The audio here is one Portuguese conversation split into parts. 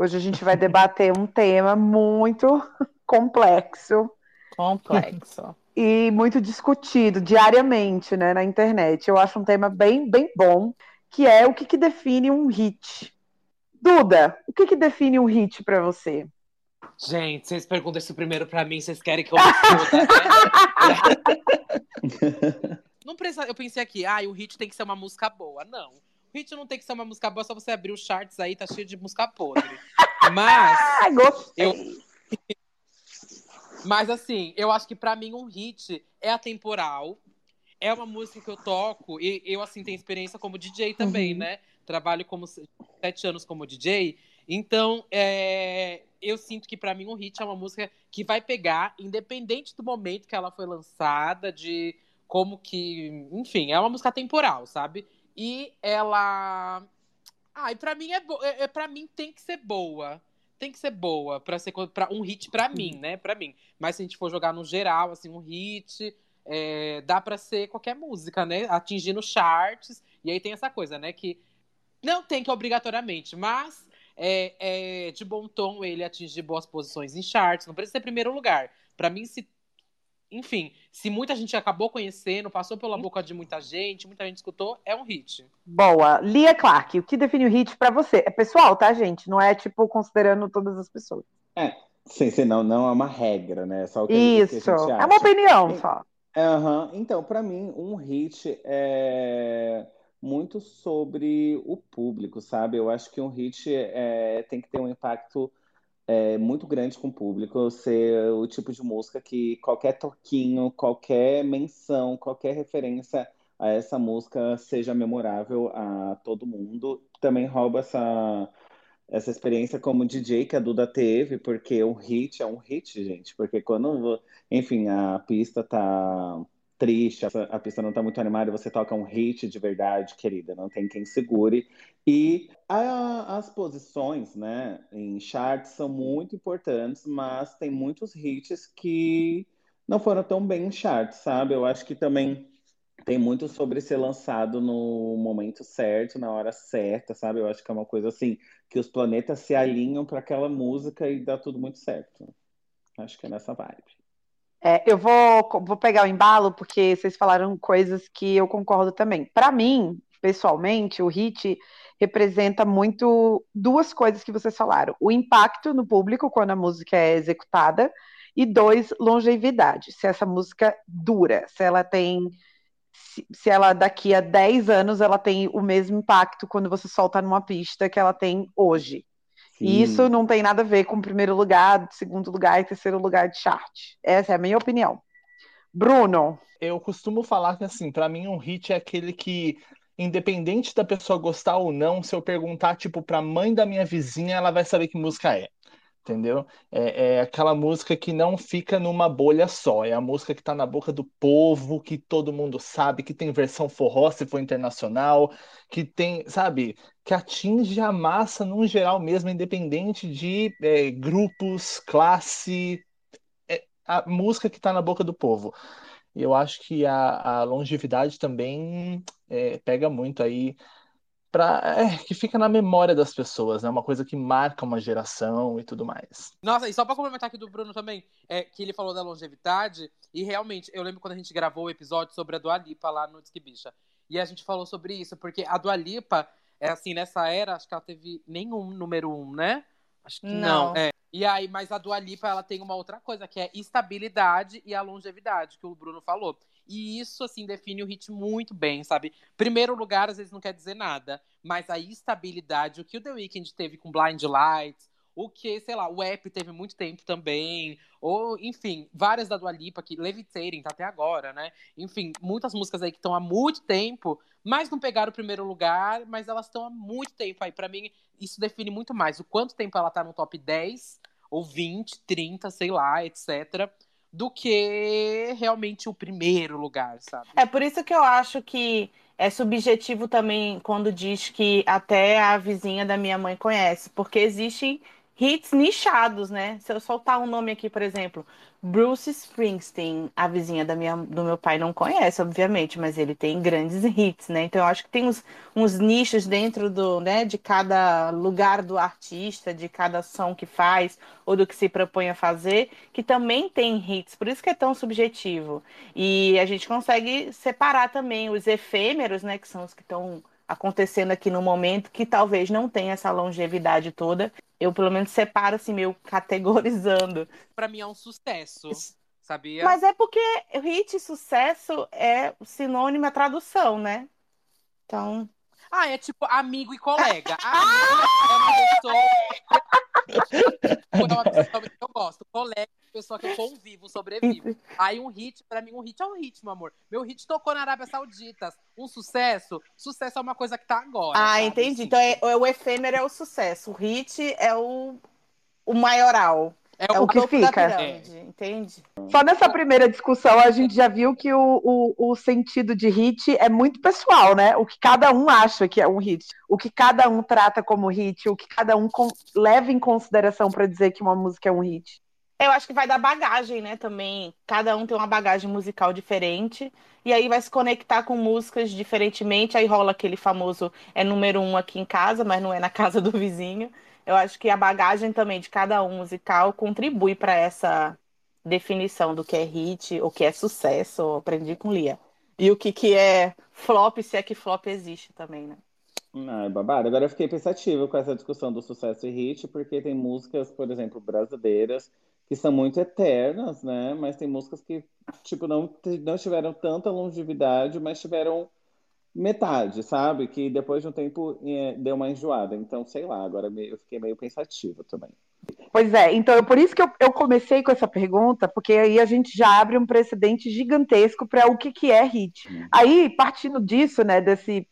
Hoje a gente vai debater um tema muito complexo. Complexo. E muito discutido diariamente né, na internet. Eu acho um tema bem, bem bom, que é o que, que define um hit. Duda, o que, que define um hit para você? Gente, vocês perguntam isso primeiro para mim, vocês querem que eu responda, né? não precisa, eu pensei aqui, ah, o hit tem que ser uma música boa. Não. Hit não tem que ser uma música boa, só você abrir os charts aí, tá cheio de música podre. Mas. Ah, gostei. Eu... Mas assim, eu acho que para mim um hit é atemporal. É uma música que eu toco e eu assim tenho experiência como DJ também, uhum. né? Trabalho como sete anos como DJ. Então, é, eu sinto que para mim um hit é uma música que vai pegar, independente do momento que ela foi lançada, de como que, enfim, é uma música temporal, sabe? E ela, ai, ah, para mim é, é, é para mim tem que ser boa tem que ser boa para ser pra, um hit para mim, né? Para mim. Mas se a gente for jogar no geral, assim, um hit, é, dá para ser qualquer música, né? Atingindo charts. E aí tem essa coisa, né? Que não tem que obrigatoriamente, mas é, é de bom tom ele atingir boas posições em charts. Não precisa ser primeiro lugar. Para mim, se enfim, se muita gente acabou conhecendo, passou pela boca de muita gente, muita gente escutou, é um hit. Boa. Lia Clark, o que define o hit para você? É pessoal, tá, gente? Não é, tipo, considerando todas as pessoas. É, sim, sim, não, não é uma regra, né? É só o que, Isso, que a gente acha. é uma opinião só. Uhum. Então, para mim, um hit é muito sobre o público, sabe? Eu acho que um hit é, tem que ter um impacto é, muito grande com o público, ser o tipo de música que qualquer toquinho, qualquer menção, qualquer referência a essa música seja memorável a todo mundo. Também rouba essa, essa experiência como DJ que a Duda teve, porque um hit é um hit, gente. Porque quando, enfim, a pista tá triste, a pista não tá muito animada, você toca um hit de verdade, querida, não tem quem segure. E a, as posições, né, em charts são muito importantes, mas tem muitos hits que não foram tão bem em charts, sabe? Eu acho que também tem muito sobre ser lançado no momento certo, na hora certa, sabe? Eu acho que é uma coisa assim, que os planetas se alinham para aquela música e dá tudo muito certo. Acho que é nessa vibe. É, eu vou, vou pegar o embalo, porque vocês falaram coisas que eu concordo também. Para mim, pessoalmente, o hit representa muito duas coisas que vocês falaram: o impacto no público quando a música é executada, e dois, longevidade. Se essa música dura, se ela tem. Se, ela daqui a 10 anos ela tem o mesmo impacto quando você solta numa pista que ela tem hoje. E isso não tem nada a ver com primeiro lugar, segundo lugar e terceiro lugar de chart. Essa é a minha opinião. Bruno. Eu costumo falar que, assim, para mim um hit é aquele que, independente da pessoa gostar ou não, se eu perguntar, tipo, pra mãe da minha vizinha, ela vai saber que música é entendeu? É, é, aquela música que não fica numa bolha só, é a música que está na boca do povo, que todo mundo sabe, que tem versão forró se for internacional, que tem, sabe, que atinge a massa num geral mesmo, independente de é, grupos, classe, é a música que está na boca do povo. Eu acho que a, a longevidade também é, pega muito aí pra, é, que fica na memória das pessoas, né? Uma coisa que marca uma geração e tudo mais. Nossa, e só pra complementar aqui do Bruno também, é que ele falou da longevidade, e realmente, eu lembro quando a gente gravou o episódio sobre a Dua Lipa lá no Disque Bicha. E a gente falou sobre isso, porque a Dua Lipa, é assim, nessa era, acho que ela teve nenhum número um, né? Acho que não. não é. E aí, mas a Dua Lipa, ela tem uma outra coisa, que é estabilidade e a longevidade, que o Bruno falou. E isso, assim, define o hit muito bem, sabe? Primeiro lugar, às vezes não quer dizer nada, mas a estabilidade, o que o The Weeknd teve com Blind Lights, o que, sei lá, o app teve muito tempo também, ou, enfim, várias da Dua Lipa, que Levitating tá até agora, né? Enfim, muitas músicas aí que estão há muito tempo, mas não pegaram o primeiro lugar, mas elas estão há muito tempo aí. para mim, isso define muito mais o quanto tempo ela tá no top 10, ou 20, 30, sei lá, etc do que realmente o primeiro lugar, sabe? É por isso que eu acho que é subjetivo também quando diz que até a vizinha da minha mãe conhece, porque existem hits nichados, né? Se eu soltar um nome aqui, por exemplo, Bruce Springsteen, a vizinha da minha, do meu pai não conhece, obviamente, mas ele tem grandes hits, né? Então eu acho que tem uns, uns nichos dentro do, né, de cada lugar do artista, de cada som que faz ou do que se propõe a fazer, que também tem hits, por isso que é tão subjetivo. E a gente consegue separar também os efêmeros, né, que são os que estão acontecendo aqui no momento, que talvez não tenha essa longevidade toda. Eu, pelo menos, separo assim, meio categorizando. Para mim é um sucesso, sabia? Mas é porque hit e sucesso é sinônimo à tradução, né? Então. Ah, é tipo amigo e colega. Amigo é uma pessoa é uma pessoa que eu gosto. Colega, pessoa que eu convivo, sobrevivo. Aí um hit, pra mim, um hit é um hit, meu amor. Meu hit tocou na Arábia Saudita. Um sucesso, sucesso é uma coisa que tá agora. Ah, sabe? entendi. Sim. Então é, o efêmero é o sucesso. O hit é o, o maioral. É É o o que fica. pirâmide, entende? Só nessa primeira discussão a gente já viu que o, o, o sentido de hit é muito pessoal, né? O que cada um acha que é um hit, o que cada um trata como hit, o que cada um leva em consideração para dizer que uma música é um hit. Eu acho que vai dar bagagem, né? Também. Cada um tem uma bagagem musical diferente. E aí vai se conectar com músicas diferentemente. Aí rola aquele famoso é número um aqui em casa, mas não é na casa do vizinho. Eu acho que a bagagem também de cada um musical contribui para essa definição do que é hit, o que é sucesso. Aprendi com Lia. E o que, que é flop, se é que flop existe também, né? Ah, é babado. Agora eu fiquei pensativo com essa discussão do sucesso e hit, porque tem músicas, por exemplo, brasileiras, que são muito eternas, né? Mas tem músicas que, tipo, não, não tiveram tanta longevidade, mas tiveram metade, sabe? Que depois de um tempo eh, deu uma enjoada. Então, sei lá, agora eu fiquei meio pensativo também. Pois é, então é por isso que eu, eu comecei com essa pergunta, porque aí a gente já abre um precedente gigantesco para o que, que é hit. Aí, partindo disso, né, desse,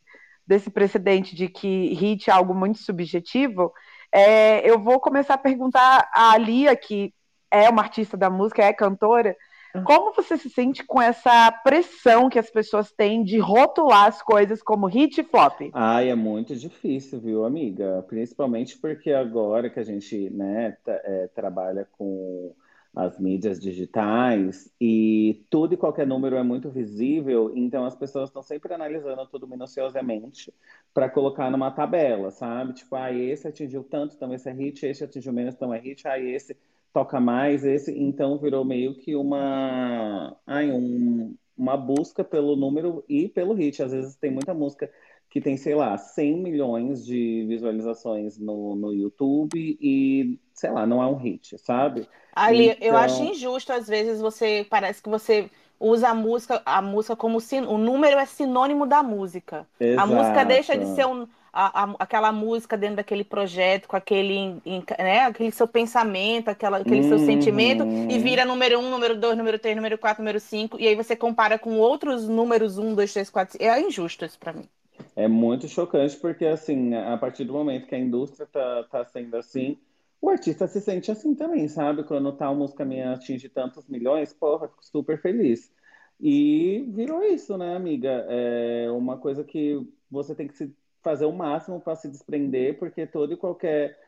desse precedente de que hit é algo muito subjetivo, é, eu vou começar a perguntar a Lia, que é uma artista da música, é cantora, como você se sente com essa pressão que as pessoas têm de rotular as coisas como hit e flop? Ai, é muito difícil, viu, amiga? Principalmente porque agora que a gente, né, tra- é, trabalha com as mídias digitais e tudo e qualquer número é muito visível, então as pessoas estão sempre analisando tudo minuciosamente para colocar numa tabela, sabe? Tipo, ah, esse atingiu tanto, então esse é hit, esse atingiu menos, então é hit, ah, esse toca mais, esse, então virou meio que uma, ai, um, uma busca pelo número e pelo hit. Às vezes tem muita música que tem, sei lá, 100 milhões de visualizações no, no YouTube e, sei lá, não é um hit, sabe? Ali, eu Então- acho injusto, às vezes, você parece que você usa a música, a música como sin... o número é sinônimo da música. A música deixa de Exato. ser um- a- a- aquela música dentro daquele projeto, com aquele, né, aquele seu pensamento, aquela, aquele seu Uhum. sentimento, e vira número um, número dois, número três, número quatro, número cinco, e aí você compara com outros números um, dois, três, quatro. É injusto isso pra mim. É muito chocante porque, assim, a partir do momento que a indústria tá, tá sendo assim, o artista se sente assim também, sabe? Quando tal música minha atinge tantos milhões, porra, fico super feliz. E virou isso, né, amiga? É uma coisa que você tem que se fazer o máximo para se desprender, porque todo e qualquer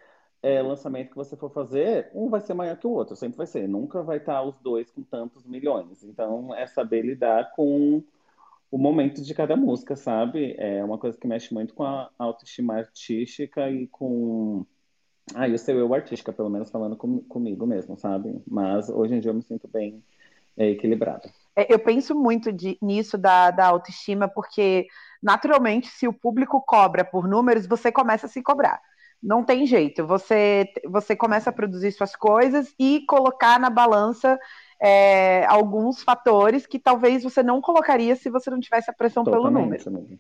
é, lançamento que você for fazer, um vai ser maior que o outro, sempre vai ser. Nunca vai estar os dois com tantos milhões. Então, é saber lidar com o momento de cada música, sabe? É uma coisa que mexe muito com a autoestima artística e com. Ah, e o seu eu artística, pelo menos falando com- comigo mesmo, sabe? Mas hoje em dia eu me sinto bem é, equilibrada. É, Eu penso muito de- nisso da, da autoestima, porque naturalmente, se o público cobra por números, você começa a se cobrar. Não tem jeito. Você, você começa a produzir suas coisas e colocar na balança é, alguns fatores que talvez você não colocaria se você não tivesse a pressão pelo número. Totalmente, amiga.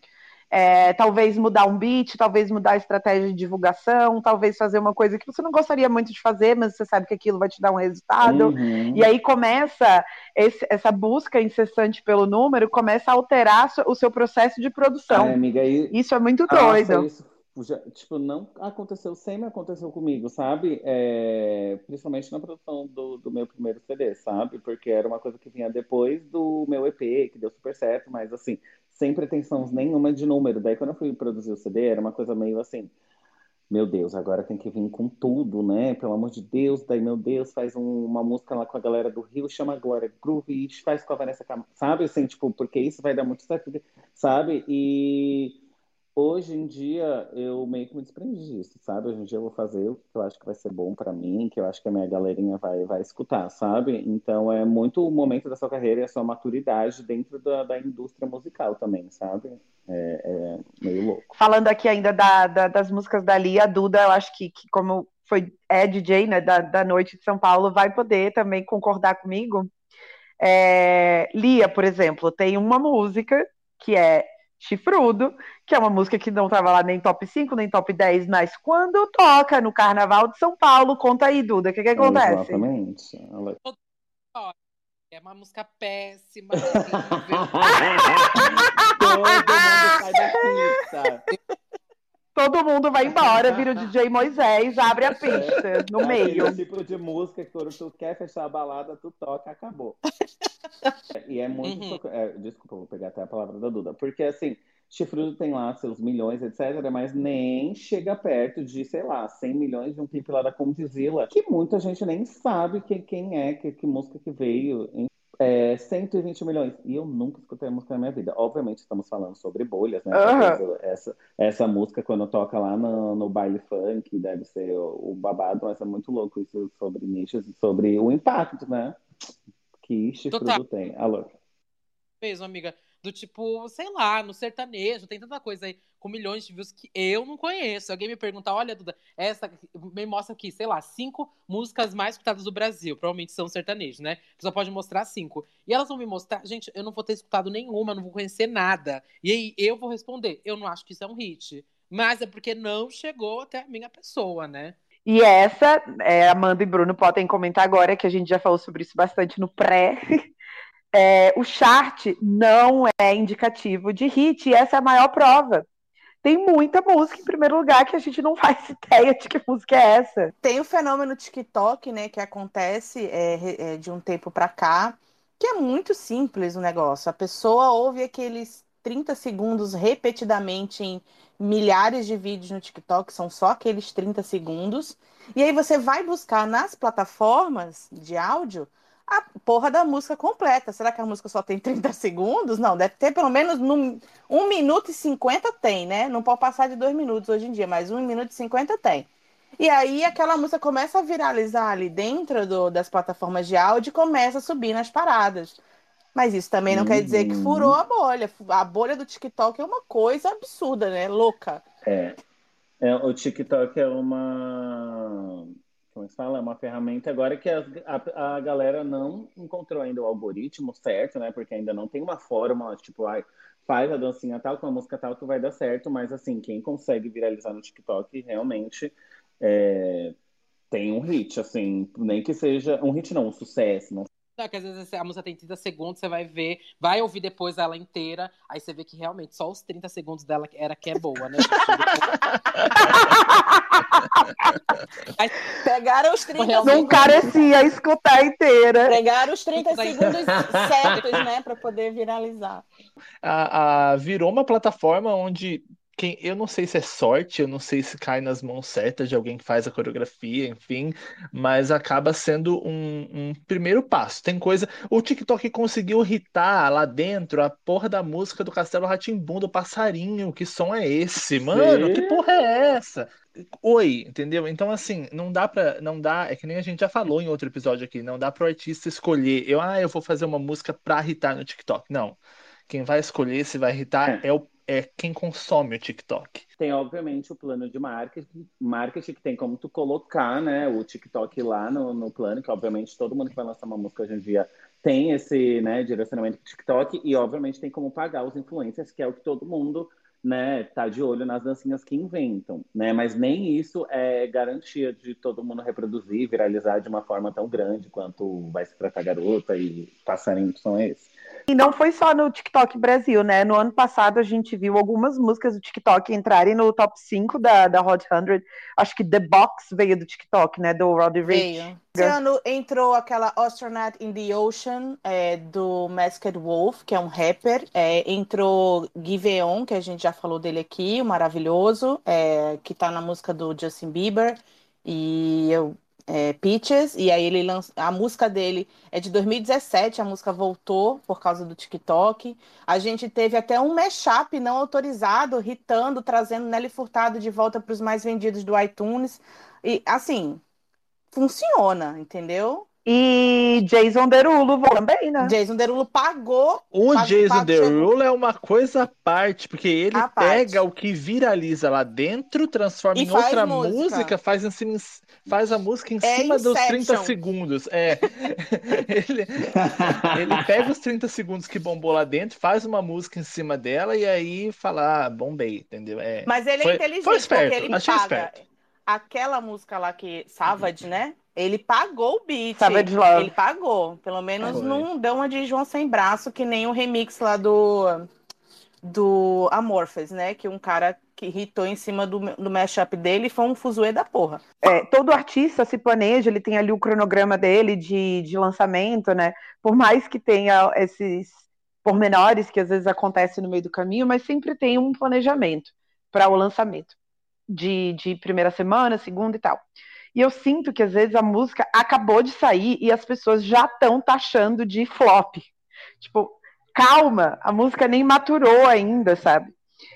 É, talvez mudar um beat, talvez mudar a estratégia de divulgação, talvez fazer uma coisa que você não gostaria muito de fazer, mas você sabe que aquilo vai te dar um resultado. Uhum. E aí começa esse- essa busca incessante pelo número, começa a alterar o seu processo de produção. Ai, amiga, e Isso é muito Nossa, doido. isso já, tipo, não aconteceu, sempre aconteceu comigo, sabe? É, principalmente na produção do, do meu primeiro CD, sabe? Porque era uma coisa que vinha depois do meu EP, que deu super certo, mas assim, sem pretensão nenhuma de número. Daí quando eu fui produzir o CD, era uma coisa meio assim, meu Deus, agora tem que vir com tudo, né? Pelo amor de Deus, daí, meu Deus, faz um, uma música lá com a galera do Rio, chama agora Groove, faz com a Vanessa Camargo, sabe? Assim, tipo, porque isso vai dar muito certo, sabe? E hoje em dia eu meio que me desprendi disso, sabe? Hoje em dia eu vou fazer o que eu acho que vai ser bom para mim, que eu acho que a minha galerinha vai, vai escutar, sabe? Então é muito o momento da sua carreira e a sua maturidade dentro da, da indústria musical também, sabe? É, é meio louco. Falando aqui ainda da, da, das músicas da Lia, a Duda, eu acho que, que como foi é DJ né, da, da noite de São Paulo, vai poder também concordar comigo. É, Lia, por exemplo, tem uma música que é Chifrudo, que é uma música que não estava lá nem top 5, nem top 10, mas quando toca no Carnaval de São Paulo, conta aí, Duda, o que, que acontece? Exatamente. É uma música péssima. Todo mundo sai da pista. Todo mundo vai embora, vira o DJ Moisés, abre a pista no é meio. Aquele tipo de música que quando tu quer fechar a balada, tu toca, acabou. e é muito. Uhum. É, desculpa, vou pegar até a palavra da Duda. Porque assim, Chifrudo tem lá seus milhões, etc., mas nem chega perto de, sei lá, 100 milhões de um clipe lá da Condizila, que muita gente nem sabe que, quem é, que, que música que veio. É, 120 milhões. E eu nunca escutei a música na minha vida. Obviamente, estamos falando sobre bolhas, né? Aham. Essa, essa música, quando toca lá no, no baile funk, deve ser o, o babado, mas é muito louco isso sobre nichos e sobre o impacto, né? Que Chifrudo tem. Alô? mesmo, amiga. Do tipo, sei lá, no sertanejo, tem tanta coisa aí com milhões de views que eu não conheço. Alguém me perguntar, olha, Duda, essa me mostra aqui, sei lá, cinco músicas mais escutadas do Brasil. Provavelmente são sertanejos, né? Você só pode mostrar cinco. E elas vão me mostrar, gente, eu não vou ter escutado nenhuma, não vou conhecer nada. E aí eu vou responder, eu não acho que isso é um hit. Mas é porque não chegou até a minha pessoa, né? E essa, é, Amanda e Bruno podem comentar agora, que a gente já falou sobre isso bastante no pré. É, o chart não é indicativo de hit, e essa é a maior prova. Tem muita música em primeiro lugar que a gente não faz ideia de que música é essa. Tem o fenômeno TikTok, né, que acontece é, é, de um tempo pra cá, que é muito simples o negócio. A pessoa ouve aqueles 30 segundos repetidamente em milhares de vídeos no TikTok, são só aqueles 30 segundos. E aí você vai buscar nas plataformas de áudio a porra da música completa. Será que a música só tem 30 segundos? Não, deve ter pelo menos no, 1 minuto e 50 tem, né? Não pode passar de 2 minutos hoje em dia, mas 1 minuto e 50 tem. E aí aquela música começa a viralizar ali dentro do- das plataformas de áudio e começa a subir nas paradas. Mas isso também não quer dizer que Uhum. furou a bolha. A bolha do TikTok é uma coisa absurda, né? Louca. É. É, o TikTok é uma. Como se fala? É uma ferramenta agora que as- a, a galera não encontrou ainda o algoritmo certo, né? Porque ainda não tem uma fórmula, tipo, ai, faz a dancinha tal com a música tal que vai dar certo, mas assim, quem consegue viralizar no TikTok realmente é, tem um hit, assim, nem que seja. Um hit não, um sucesso. Não Não, que às vezes a música tem 30 segundos, você vai ver, vai ouvir depois ela inteira, aí você vê que realmente só os 30 segundos dela era que é boa, né? Pegaram os 30 Realmente. Não carecia escutar inteira. Pegaram os 30 Vai- segundos certos, né? Pra poder viralizar. a, a- virou uma plataforma onde quem, eu não sei se é sorte, eu não sei se cai nas mãos certas de alguém que faz a coreografia, enfim, mas acaba sendo um, um primeiro passo. Tem coisa. O TikTok conseguiu hitar lá dentro a porra da música do Castelo rá do passarinho. Que som é esse? Mano, que porra é essa? Oi, entendeu? Então, assim, não dá pra. Não dá. É que nem a gente já falou em outro episódio aqui. Não dá pro artista escolher. Eu, ah, eu vou fazer uma música pra hitar no TikTok. Não. Quem vai escolher se vai irritar é, o, é quem consome o TikTok. Tem, obviamente, o plano de marketing, marketing que tem como tu colocar, né, o TikTok lá no, no plano, que obviamente todo mundo que vai lançar uma música hoje em dia tem esse, né, direcionamento do TikTok e obviamente tem como pagar os influencers, que é o que todo mundo, né, tá de olho nas dancinhas que inventam, né, mas nem isso é garantia de todo mundo reproduzir, viralizar de uma forma tão grande quanto vai se tratar garota e passarinho que são esses. E não foi só no TikTok Brasil, né? No ano passado a gente viu algumas músicas do TikTok entrarem no top 5 da, da Hot 100. Acho que The Box veio do TikTok, né? Do Roddy Ricch. Veio. Esse ano entrou aquela Astronaut in the Ocean, é, do Masked Wolf, que é um rapper. É, entrou Giveon, que a gente já falou dele aqui, o maravilhoso, é, que tá na música do Justin Bieber. E eu é, Peaches, e aí ele lança, a música dele é de 2017, a música voltou por causa do TikTok. A gente teve até um mashup não autorizado, hitando, trazendo Nelly Furtado de volta para os mais vendidos do iTunes. E assim, funciona, entendeu? E Jason Derulo também, né? Jason Derulo pagou. O pagou, Jason pagou, Derulo é uma coisa à parte, porque ele pega parte. o que viraliza lá dentro, transforma E em outra música. música, faz, em cima- faz a música em É cima dos 30 Inception. segundos. É. ele, ele pega os 30 segundos que bombou lá dentro, faz uma música em cima dela e aí fala, ah, bombei, entendeu? É. Mas ele Foi- é inteligente, foi esperto, porque ele achei paga. esperto. Aquela música lá que. Savage, né? Ele pagou o beat. Savage Love. Ele pagou. Pelo menos Foi. não deu uma de João sem braço, que nem o remix lá do. Do Amorphous, né? Que um cara que hitou em cima do, do mashup dele foi um fuzuê da porra. É, todo artista se planeja, ele tem ali o cronograma dele de, de lançamento, né? Por mais que tenha esses pormenores que às vezes acontecem no meio do caminho, mas sempre tem um planejamento para o lançamento de, de primeira semana, segunda e tal. E eu sinto que às vezes a música acabou de sair e as pessoas já estão taxando de flop. Tipo, calma, a música nem maturou ainda, sabe?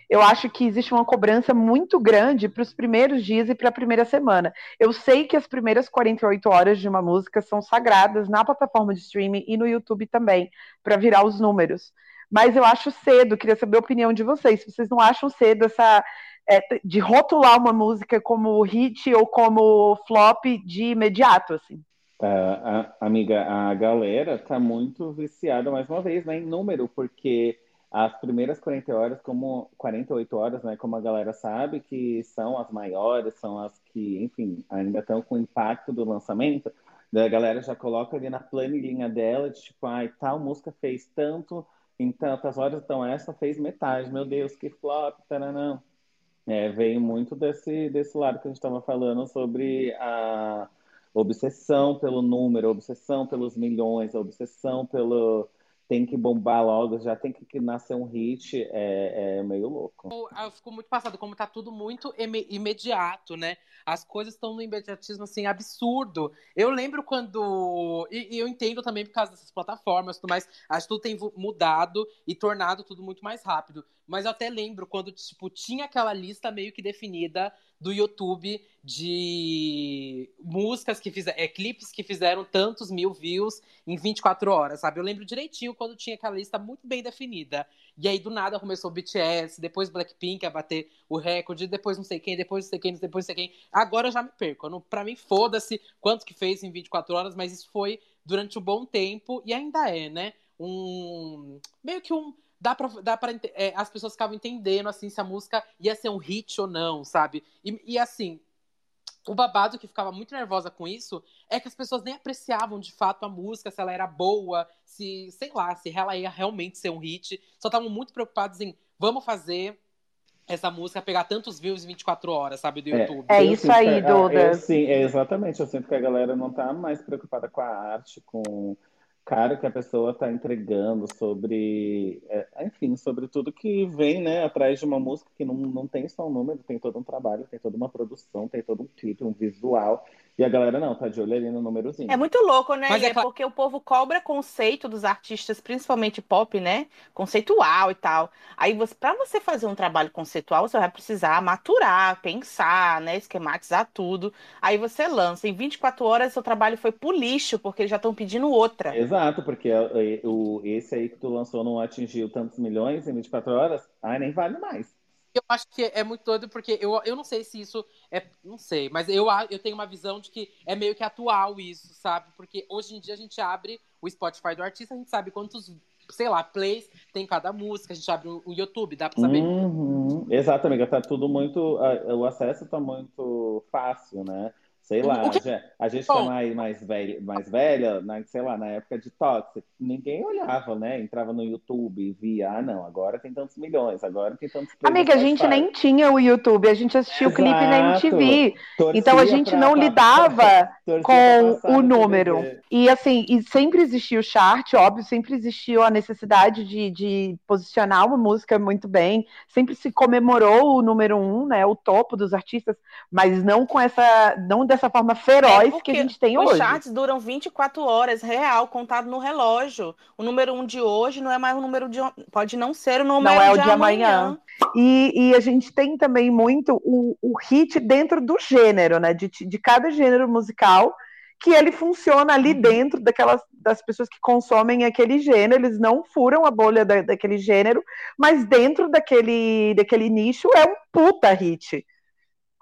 Eu acho que existe uma cobrança muito grande para os primeiros dias e para a primeira semana. Eu sei que as primeiras 48 horas de uma música são sagradas na plataforma de streaming e no YouTube também, para virar os números. Mas eu acho cedo, queria saber a opinião de vocês. Vocês não acham cedo essa é, de rotular uma música como hit ou como flop de imediato, assim. Ah, a- amiga, a galera tá muito viciada mais uma vez, né, em número, porque as primeiras 40 horas, como 48 horas, né, como a galera sabe, que são as maiores, são as que, enfim, ainda estão com impacto do lançamento, a galera já coloca ali na planilhinha dela, de tipo, ai, tal música fez tanto em tantas horas, então essa fez metade, meu Deus, que flop, taranã. É, veio muito desse, desse lado que a gente estava falando sobre a obsessão pelo número, obsessão pelos milhões, obsessão pelo tem que bombar logo, já tem que nascer um hit, é, é meio louco. Eu, eu fico muito passado, como tá tudo muito ime- imediato, né? As coisas estão no imediatismo, assim, absurdo. Eu lembro quando. E, e eu entendo também por causa dessas plataformas e tudo mais. Acho que tudo tem mudado e tornado tudo muito mais rápido. Mas eu até lembro quando, tipo, tinha aquela lista meio que definida do YouTube de músicas que fizeram. É, clipes que fizeram tantos mil views em 24 horas, sabe? Eu lembro direitinho quando tinha aquela lista muito bem definida. E aí, do nada, começou o BTS, depois Blackpink a bater o recorde, depois não sei quem, depois não sei quem, depois não sei quem. Agora eu já me perco. Não, pra mim, foda-se quanto que fez em 24 horas, mas isso foi durante um bom tempo e ainda é, né? Um. Meio que um. Dá pra, dá pra é, as pessoas ficavam entendendo assim se a música ia ser um hit ou não, sabe? E, e assim, o babado que ficava muito nervosa com isso é que as pessoas nem apreciavam de fato a música, se ela era boa, se, sei lá, se ela ia realmente ser um hit. Só estavam muito preocupados em vamos fazer essa música pegar tantos views em 24 horas, sabe, do É. YouTube. É Eu isso sinto aí, Duda. Eu, sim, é exatamente. Eu sinto que a galera não tá mais preocupada com a arte, com cara que a pessoa tá entregando, sobre, é, enfim, sobre tudo que vem, né, atrás de uma música que não, não tem só um número, tem todo um trabalho, tem toda uma produção, tem todo um clipe, um visual. E a galera não, tá de olho ali no númerozinho. É muito louco, né? Mas é é claro- porque o povo cobra conceito dos artistas, principalmente pop, né? Conceitual e tal. Aí, você, para você fazer um trabalho conceitual, você vai precisar maturar, pensar, né? Esquematizar tudo. Aí você lança. Em 24 horas, seu trabalho foi pro lixo, porque eles já estão pedindo outra. Exato, porque é, o, esse aí que tu lançou não atingiu tantos milhões em 24 horas, ai, nem vale mais. Eu acho que é muito doido, porque eu, eu não sei se isso é. Não sei, mas eu, eu tenho uma visão de que é meio que atual isso, sabe? Porque hoje em dia a gente abre o Spotify do artista, a gente sabe quantos, sei lá, plays tem cada música, a gente abre o YouTube, dá pra saber. Uhum. Exato, amiga, tá tudo muito. O acesso tá muito fácil, né? Sei lá, que... já, a gente que é mais, mais, velha, mais velha, na, sei lá, na época de Toxic, ninguém olhava, né? Entrava no YouTube e via, ah, não, agora tem tantos milhões, agora tem tantos Amiga, a gente nem tinha o YouTube, a gente assistia Exato. o clipe na MTV. Torcia então a gente pra, não lidava pra, com o número. E assim, e sempre existiu o chart, óbvio, sempre existiu a necessidade de, de posicionar uma música muito bem, sempre se comemorou o número um, né? O topo dos artistas, mas não com essa. não dessa forma feroz é que a gente tem os hoje. Os charts duram 24 horas, real, contado no relógio. O número um de hoje não é mais o número de. Pode não ser o número não é o de, amanhã. amanhã. E, e, a gente tem também muito o, o hit dentro do gênero, né? De, de cada gênero musical, que ele funciona ali uhum. dentro daquelas das pessoas que consomem aquele gênero, eles não furam a bolha da, daquele gênero, mas dentro daquele, daquele nicho é um puta hit.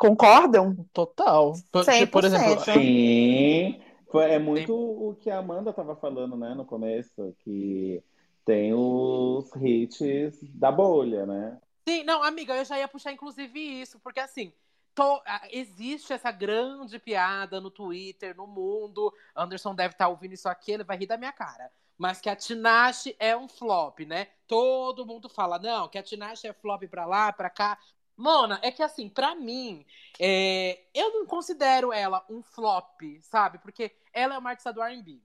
Concordam? Total. Por, por exemplo, sim. É muito o que a Amanda estava falando, né, no começo, que tem os hits da bolha, né? Sim, não, amiga, eu já ia puxar inclusive isso, porque assim, tô, existe essa grande piada no Twitter, no mundo. Anderson deve estar tá ouvindo isso aqui, ele vai rir da minha cara. Mas que a Tinashe é um flop, né? Todo mundo fala, não, que a Tinashe é flop pra lá, pra cá. Mona, é que assim, para mim, é... eu não considero ela um flop, sabe? Porque ela é uma artista do R&B.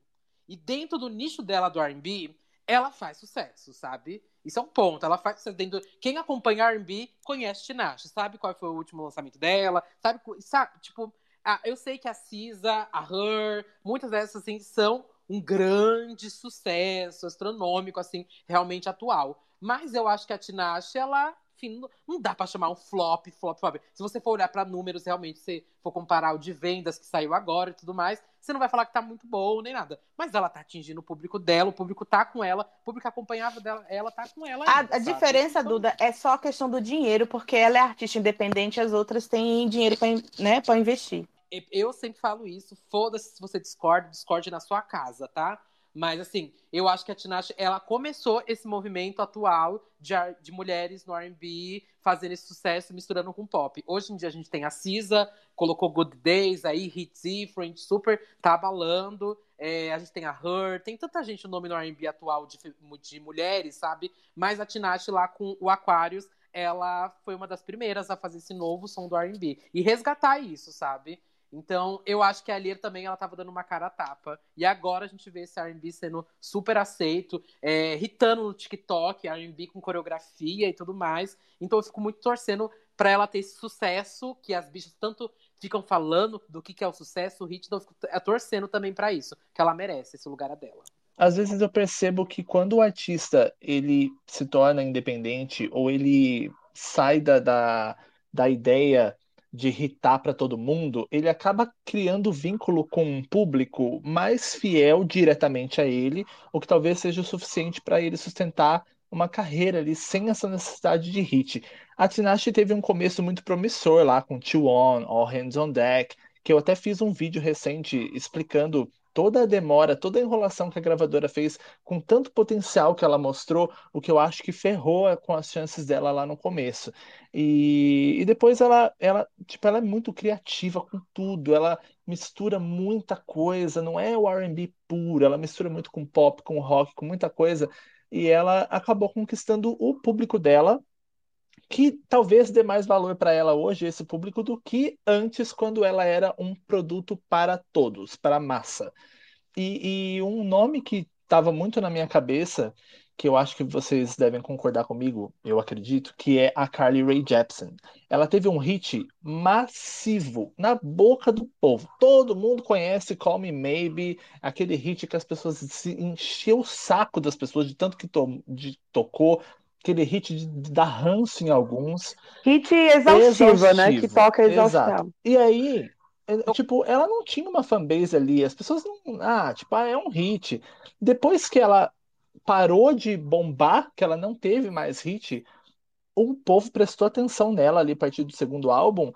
E dentro do nicho dela do R&B, ela faz sucesso, sabe? Isso é um ponto. Ela faz sucesso dentro. Quem acompanha R&B conhece Tinashe, sabe qual foi o último lançamento dela, sabe, sabe, tipo, ah, eu sei que a Cisa, a Her, muitas dessas assim são um grande sucesso astronômico assim, realmente atual. Mas eu acho que a Tinashe, ela enfim, não dá para chamar um flop, flop, flop. Se você for olhar para números, realmente, se for comparar o de vendas que saiu agora e tudo mais, você não vai falar que tá muito bom nem nada. Mas ela tá atingindo o público dela, o público tá com ela, o público acompanhava dela, ela tá com ela. Ainda, a, a diferença, então... Duda, é só a questão do dinheiro, porque ela é artista independente, as outras têm dinheiro para né, investir. Eu sempre falo isso, foda-se se você discorda, discorde na sua casa, tá? Mas, assim, eu acho que a Tinashe, ela começou esse movimento atual de, de mulheres no R&B fazendo esse sucesso misturando com pop. Hoje em dia a gente tem a Cisa, colocou Good Days aí, Hits Different, super, tá abalando. É, a gente tem a Her, tem tanta gente o nome no R&B atual de, de mulheres, sabe? Mas a Tinashe lá com o Aquarius, ela foi uma das primeiras a fazer esse novo som do R&B. E resgatar isso, sabe? Então, eu acho que a Lir também ela tava dando uma cara a tapa. E agora a gente vê esse R&B sendo super aceito, é, hitando no TikTok, R&B com coreografia e tudo mais. Então, eu fico muito torcendo para ela ter esse sucesso que as bichas tanto ficam falando do que, que é o sucesso, o hit, então eu fico é, torcendo também para isso, que ela merece esse lugar dela. Às vezes eu percebo que quando o artista ele se torna independente ou ele sai da, da, da ideia de irritar para todo mundo, ele acaba criando vínculo com um público mais fiel diretamente a ele, o que talvez seja o suficiente para ele sustentar uma carreira ali sem essa necessidade de hit. A Tinashe teve um começo muito promissor lá com Two On, All Hands on Deck, que eu até fiz um vídeo recente explicando toda a demora, toda a enrolação que a gravadora fez, com tanto potencial que ela mostrou, o que eu acho que ferrou com as chances dela lá no começo. E, e depois ela, ela, tipo, ela é muito criativa com tudo, ela mistura muita coisa, não é o R&B puro, ela mistura muito com pop, com rock, com muita coisa, e ela acabou conquistando o público dela que talvez dê mais valor para ela hoje, esse público, do que antes, quando ela era um produto para todos, para massa. E, e um nome que estava muito na minha cabeça, que eu acho que vocês devem concordar comigo, eu acredito, que é a Carly Rae Jepsen. Ela teve um hit massivo na boca do povo. Todo mundo conhece Call Me Maybe, aquele hit que as pessoas se encheu o saco das pessoas de tanto que to de tocou, aquele hit de, de dar ranço em alguns. Hit exaustivo, exaustivo. né? Que toca exaustão. E aí, é, tipo, ela não tinha uma fanbase ali. As pessoas não. Ah, tipo, ah, é um hit. Depois que ela parou de bombar, que ela não teve mais hit, o povo prestou atenção nela ali a partir do segundo álbum.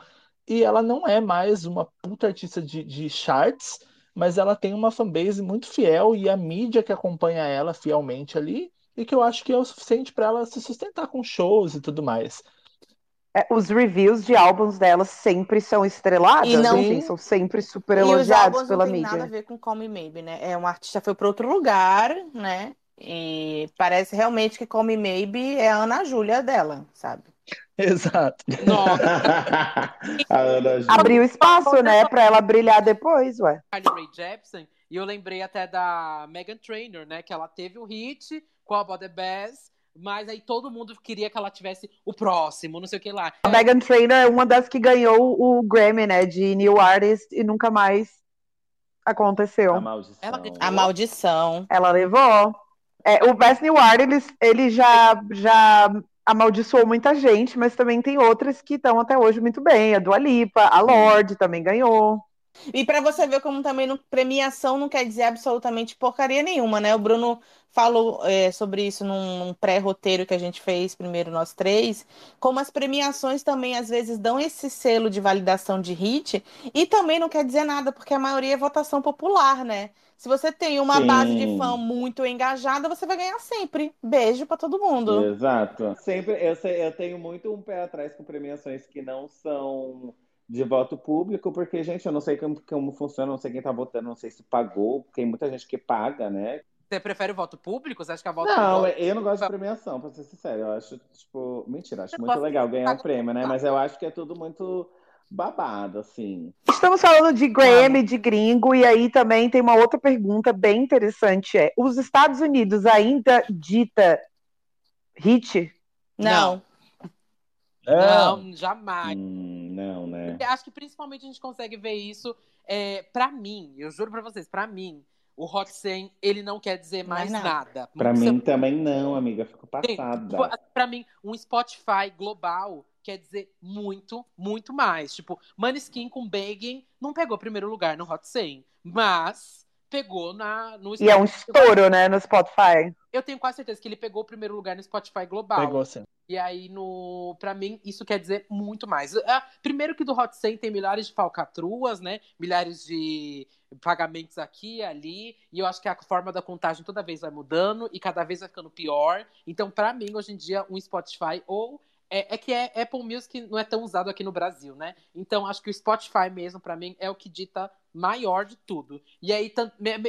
E ela não é mais uma puta artista de, de charts, mas ela tem uma fanbase muito fiel e a mídia que acompanha ela fielmente ali e que eu acho que é o suficiente para ela se sustentar com shows e tudo mais. É, os reviews de álbuns dela sempre são estrelados, E não- assim, são sempre super E os elogiados álbuns pela não tem nada a mídia. ver com Call Me Maybe, né? É um artista foi para outro lugar, né? E parece realmente que Call Me Maybe é a Ana Júlia dela, sabe? Exato. Nossa, A Ana Júlia. Abriu espaço, né, pra ela brilhar depois, ué. Carly Rae Jepsen, e eu lembrei até da Megan Trainor, né? Que ela teve o hit com a Body Bass, mas aí todo mundo queria que ela tivesse o próximo, não sei o que lá. A Megan Trainor é uma das que ganhou o Grammy, né, de New Artist e nunca mais aconteceu. A maldição. Ela. A maldição. Ela levou. É, o Best New Art, ele, ele já, já amaldiçoou muita gente, mas também tem outras que estão até hoje muito bem. A Dua Lipa, a Lorde também ganhou. E para você ver como também não- premiação não quer dizer absolutamente porcaria nenhuma, né? O Bruno falou é, sobre isso num, pré-roteiro que a gente fez, primeiro nós três, como as premiações também às vezes dão esse selo de validação de hit e também não quer dizer nada, porque a maioria é votação popular, né? Se você tem uma Sim. base de fã muito engajada, você vai ganhar sempre. Beijo para todo mundo. Exato. Sempre eu, eu tenho muito um pé atrás com premiações que não são de voto público, porque, gente, eu não sei como, como funciona, não sei quem tá votando, não sei se pagou, tem muita gente que paga, né? Você prefere o voto público? Você acha que a voto Não, público... eu não gosto de premiação, pra ser sincero. Eu acho, tipo, mentira, acho Eu muito legal ganhar o prêmio, né? Mas eu acho que é tudo muito babado, assim. Estamos falando de Grammy, de gringo, e aí também tem uma outra pergunta bem interessante: é os Estados Unidos ainda dita hit? Não. Não, jamais. Hum, não, né? Acho que principalmente a gente consegue ver isso. É, para mim, eu juro pra vocês, pra mim, o Hot 100, ele não quer dizer mais Mais nada. nada. Pra Você- mim também não, amiga. Fico Gente, passada. Pra mim, um Spotify global quer dizer muito, muito mais. Tipo, Maneskin com Begging não pegou primeiro lugar no Hot 100, mas pegou na, no E é um Spotify. estouro, né, no Spotify. Eu tenho quase certeza que ele pegou o primeiro lugar no Spotify global. Pegou sim. E aí, no, pra mim, isso quer dizer muito mais. Ah, primeiro que do Hot 100 tem milhares de falcatruas, né? Milhares de pagamentos aqui e ali. E eu acho que a forma da contagem toda vez vai mudando e cada vez vai ficando pior. Então, pra mim, hoje em dia, um Spotify ou... É, é que é Apple Music não é tão usado aqui no Brasil, né? Então, acho que o Spotify mesmo, pra mim, é o que dita maior de tudo. E aí,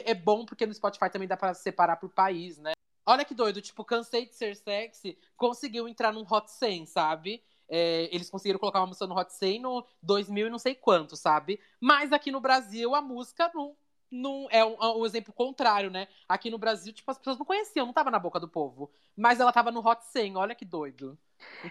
é bom porque no Spotify também dá pra separar por país, né? Olha que doido, tipo, Cansei de Ser Sexy conseguiu entrar num Hot 100, sabe? É, eles conseguiram colocar uma música no Hot 100 no 2000 e não sei quanto, sabe? Mas aqui no Brasil a música não, não é um, é um exemplo contrário, né? Aqui no Brasil, tipo, as pessoas não conheciam, não tava na boca do povo. Mas ela tava no Hot 100, olha que doido.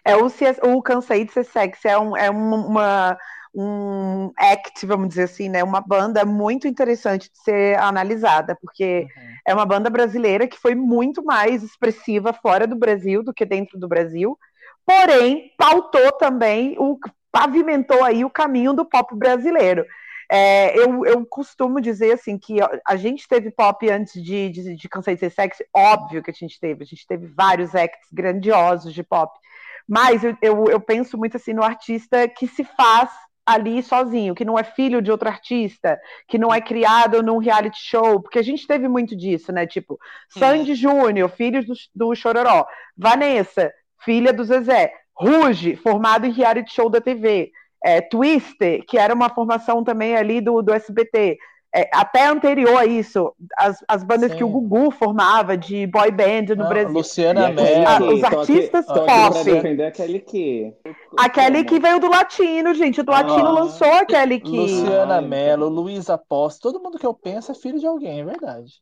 É o, o Cansei de Ser Sexy, é, um, é um- uma, um act, vamos dizer assim, né? Uma banda muito interessante de ser analisada, porque é uma banda brasileira que foi muito mais expressiva fora do Brasil do que dentro do Brasil, porém pautou também, o, pavimentou aí o caminho do pop brasileiro. É, eu, eu costumo dizer assim que a, a gente teve pop antes de, de, de Cansei de Ser Sexy, óbvio que a gente teve, a gente teve vários acts grandiosos de pop, mas eu, eu, eu penso muito assim no artista que se faz ali sozinho, que não é filho de outro artista, que não é criado num reality show, porque a gente teve muito disso, né? Tipo, Sandy Júnior, filho do, do Chororó, Vanessa, filha do Zezé, Ruge, formado em reality show da TV, é, Twister, que era uma formação também ali do, do SBT. É, até anterior a isso, as, as bandas Sim. que o Gugu formava de boy band no Não, Brasil. Luciana Mello. Ah, os que- tô aqui- artistas tô aqui pra pop. defender aquele que. Aquele que veio do latino, gente. O do latino Ah. lançou aquele que. Luciana Ai, Mello, Luísa Posse, todo mundo que eu penso é filho de alguém, é verdade.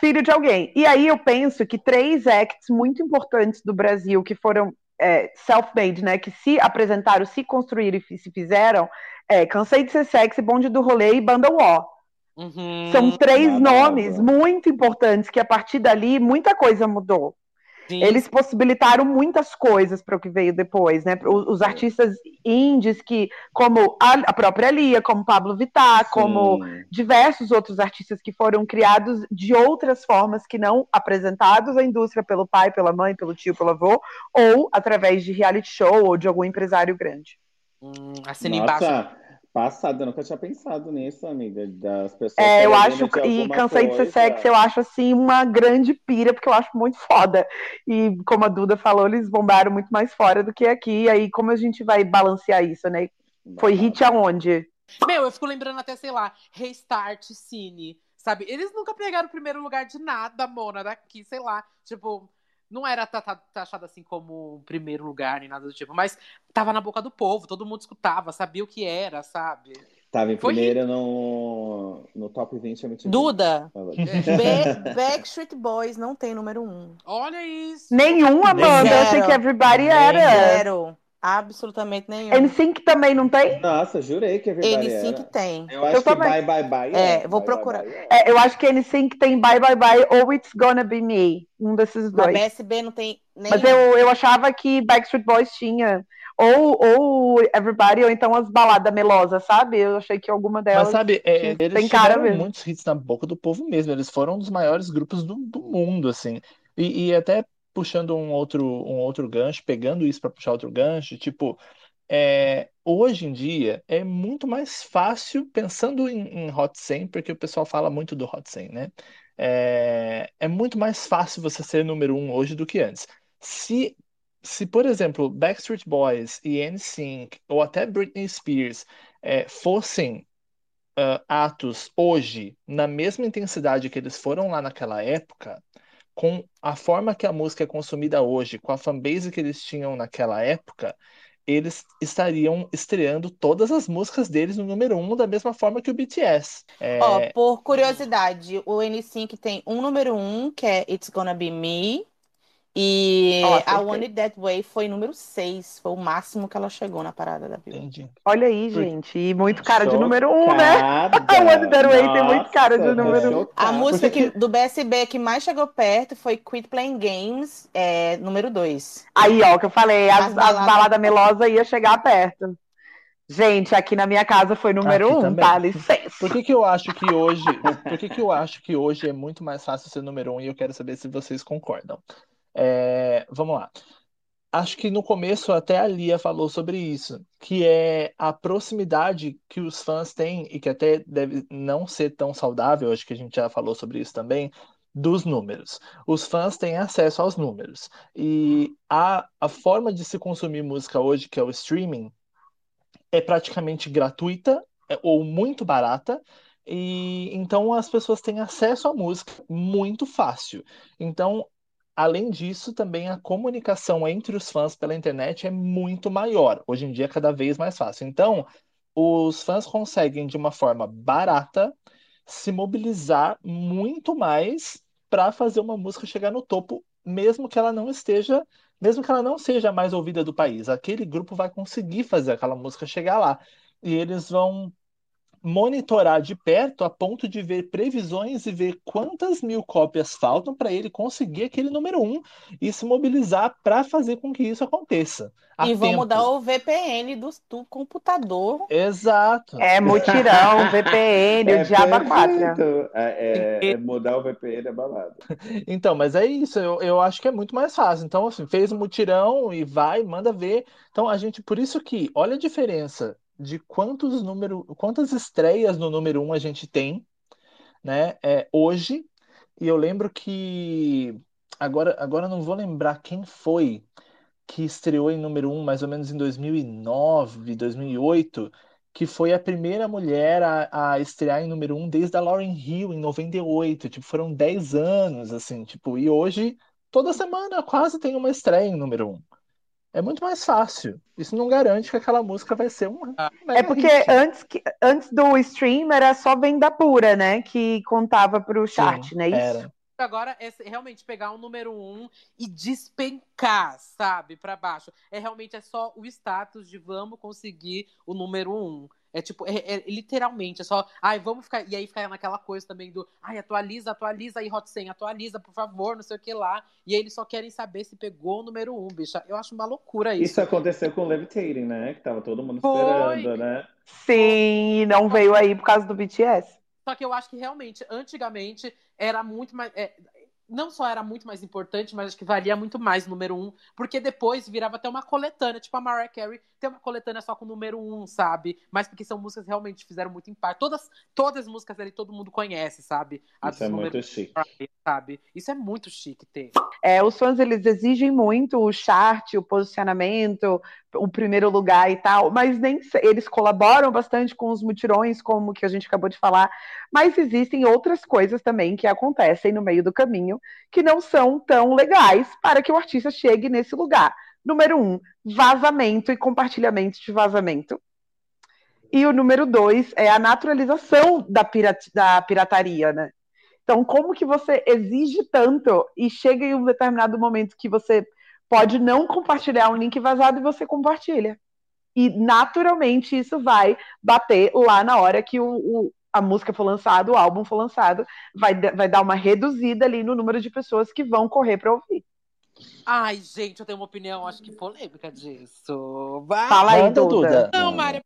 filho de alguém. E aí eu penso que três acts muito importantes do Brasil que foram é, self-made, né, que se apresentaram, se construíram e se fizeram, é Cansei de Ser Sexy, Bonde do Rolê e Banda Uó. Uhum, São três nada, nomes nada. muito importantes que a partir dali muita coisa mudou. sim. Eles possibilitaram muitas coisas para o que veio depois, né? Os, os artistas indies que, como a, a própria Lia, como Pablo Vittar, como Sim. diversos outros artistas que foram criados de outras formas que não apresentados à indústria pelo pai, pela mãe, pelo tio, pelo avô, ou através de reality show ou de algum empresário grande. Hum, assina embaixo. Passada, eu nunca tinha pensado nisso, amiga, das pessoas. É, eu acho, e Cansei de Ser coisa. Sexy, eu acho assim uma grande pira, porque eu acho muito foda. E como a Duda falou, eles bombaram muito mais fora do que aqui. E aí, como a gente vai balancear isso, né? Foi hit aonde? Meu, eu fico lembrando até, sei lá, Restart Cine, sabe? Eles nunca pegaram o primeiro lugar de nada, Mona, daqui, sei lá. Tipo, não era ta- ta- taxado assim como primeiro lugar, nem nada do tipo, mas tava na boca do povo, todo mundo escutava, sabia o que era, sabe? Tava em Foi primeira no, no top 20 MTV. Duda, Backstreet Boys não tem número um. Olha isso. Nenhum, Amanda. Eu achei que Everybody Nem era. Zero. Absolutamente nenhum. NSYNC também não tem? Nossa, jurei que Everybody N5 era. tem. Eu acho Eu que também. Bye Bye Bye É, vou Bye, procurar. Bye, Bye É, eu acho que NSYNC tem Bye Bye Bye ou It's Gonna Be Me. Um desses dois. BSB não tem nenhum. Mas eu, eu achava que Backstreet Boys tinha. Ou, ou Everybody, ou então as baladas melosas, sabe? Eu achei que alguma delas. Mas sabe, é, eles tem cara tiveram mesmo. muitos hits na boca do povo mesmo. Eles foram um dos maiores grupos do, do mundo, assim. E, e até puxando um outro, um outro gancho, pegando isso para puxar outro gancho, tipo, é, hoje em dia é muito mais fácil, pensando em, em Hot 100, porque o pessoal fala muito do Hot 100, né? É, é muito mais fácil você ser número um hoje do que antes. Se se, por exemplo, Backstreet Boys e NSYNC, ou até Britney Spears, é, fossem ah, atos hoje, na mesma intensidade que eles foram lá naquela época, com a forma que a música é consumida hoje, com a fanbase que eles tinham naquela época, eles estariam estreando todas as músicas deles no número um da mesma forma que o BTS. É, Ó, por curiosidade, o N5 tem um número um, que é It's Gonna Be Me. E a It That Way foi número 6. Foi o máximo que ela chegou na parada da Billboard. entendi. Olha aí, gente. E muito cara de número um, né? Chocada. A One That Way tem muito cara de Nossa, número um. chocada. A música que, do BSB que mais chegou perto foi Quit Playing Games, é, número 2. Aí, ó, o que eu falei, as, As as baladas- baladas melosas ia chegar perto. Gente, aqui na minha casa foi número Aqui um, também. tá? Licença. Por que que eu acho que hoje, por que que eu acho que hoje é muito mais fácil ser número um e eu quero saber se vocês concordam. É, vamos lá. Acho que no começo até a Lia falou sobre isso, que é a proximidade que os fãs têm e que até deve não ser tão saudável, acho que a gente já falou sobre isso também, dos números. Os fãs têm acesso aos números. E a, a forma de se consumir música hoje, que é o streaming, é praticamente gratuita é, ou muito barata. E então as pessoas têm acesso à música muito fácil. Então, além disso, também a comunicação entre os fãs pela internet é muito maior. Hoje em dia é cada vez mais fácil. Então, os fãs conseguem, de uma forma barata, se mobilizar muito mais para fazer uma música chegar no topo, mesmo que ela não esteja, mesmo que ela não seja mais ouvida do país. Aquele grupo vai conseguir fazer aquela música chegar lá. E eles vão monitorar de perto a ponto de ver previsões e ver quantas mil cópias faltam para ele conseguir aquele número um e se mobilizar para fazer com que isso aconteça. E vão tempo. mudar o VPN do, do computador. Exato. É mutirão, VPN, o Diabo a quatro. perfeito. É, é- é mudar o VPN é balada. Então, mas é isso, eu, eu acho que é muito mais fácil. Então, assim, fez um mutirão e vai, manda ver. Então, a gente, por isso que, olha a diferença de quantos número, quantas estreias no número um a gente tem, né, é, hoje. E eu lembro que, agora, agora não vou lembrar quem foi que estreou em número um, mais ou menos em 2009, 2008, que foi a primeira mulher a, a estrear em número um desde a Lauryn Hill, em 98. Tipo, foram 10 anos, assim, tipo, e hoje, toda semana, quase tem uma estreia em número um. É muito mais fácil. Isso não garante que aquela música vai ser um É mega porque hit. antes, que- antes do stream era só venda pura, né? Que contava pro chart, Sim, né? Isso. era. Agora é realmente pegar um número um e despencar, sabe, pra baixo. É realmente é só o status de vamos conseguir o número um. É tipo, é, é literalmente, é só, ai, vamos ficar. E aí ficar naquela coisa também do, ai, atualiza, atualiza aí, Hot 100, atualiza, por favor, não sei o que lá. E aí eles só querem saber se pegou o número um, bicha. Eu acho uma loucura isso. Isso aconteceu com Levitating, né? Que tava todo mundo Foi. esperando, né? Sim, e não veio aí por causa do BTS. Só que eu acho que realmente, antigamente, era muito mais. é, não só era muito mais importante, mas acho que valia muito mais o número um, porque depois virava até uma coletânea, tipo a Mariah Carey tem uma coletânea só com o número um, sabe? Mas porque são músicas que realmente fizeram muito impacto. Todas, todas as músicas dele todo mundo conhece, sabe? A Isso é muito chique. Sabe? Isso é muito chique ter. É, os fãs, eles exigem muito o chart, o posicionamento, o primeiro lugar e tal, mas nem eles colaboram bastante com os mutirões, como que a gente acabou de falar, mas existem outras coisas também que acontecem no meio do caminho que não são tão legais para que o artista chegue nesse lugar. Número um, vazamento e compartilhamento de vazamento. E o número dois é a naturalização da, pirat da pirataria, né? Então, como que você exige tanto e chega em um determinado momento que você pode não compartilhar um link vazado e você compartilha? E naturalmente isso vai bater lá na hora que o, o a música for lançada, o álbum for lançado, vai, vai dar uma reduzida ali no número de pessoas que vão correr para ouvir. Ai, gente, eu tenho uma opinião, acho que polêmica disso. Vai. Fala aí, Duda. Não, Mária,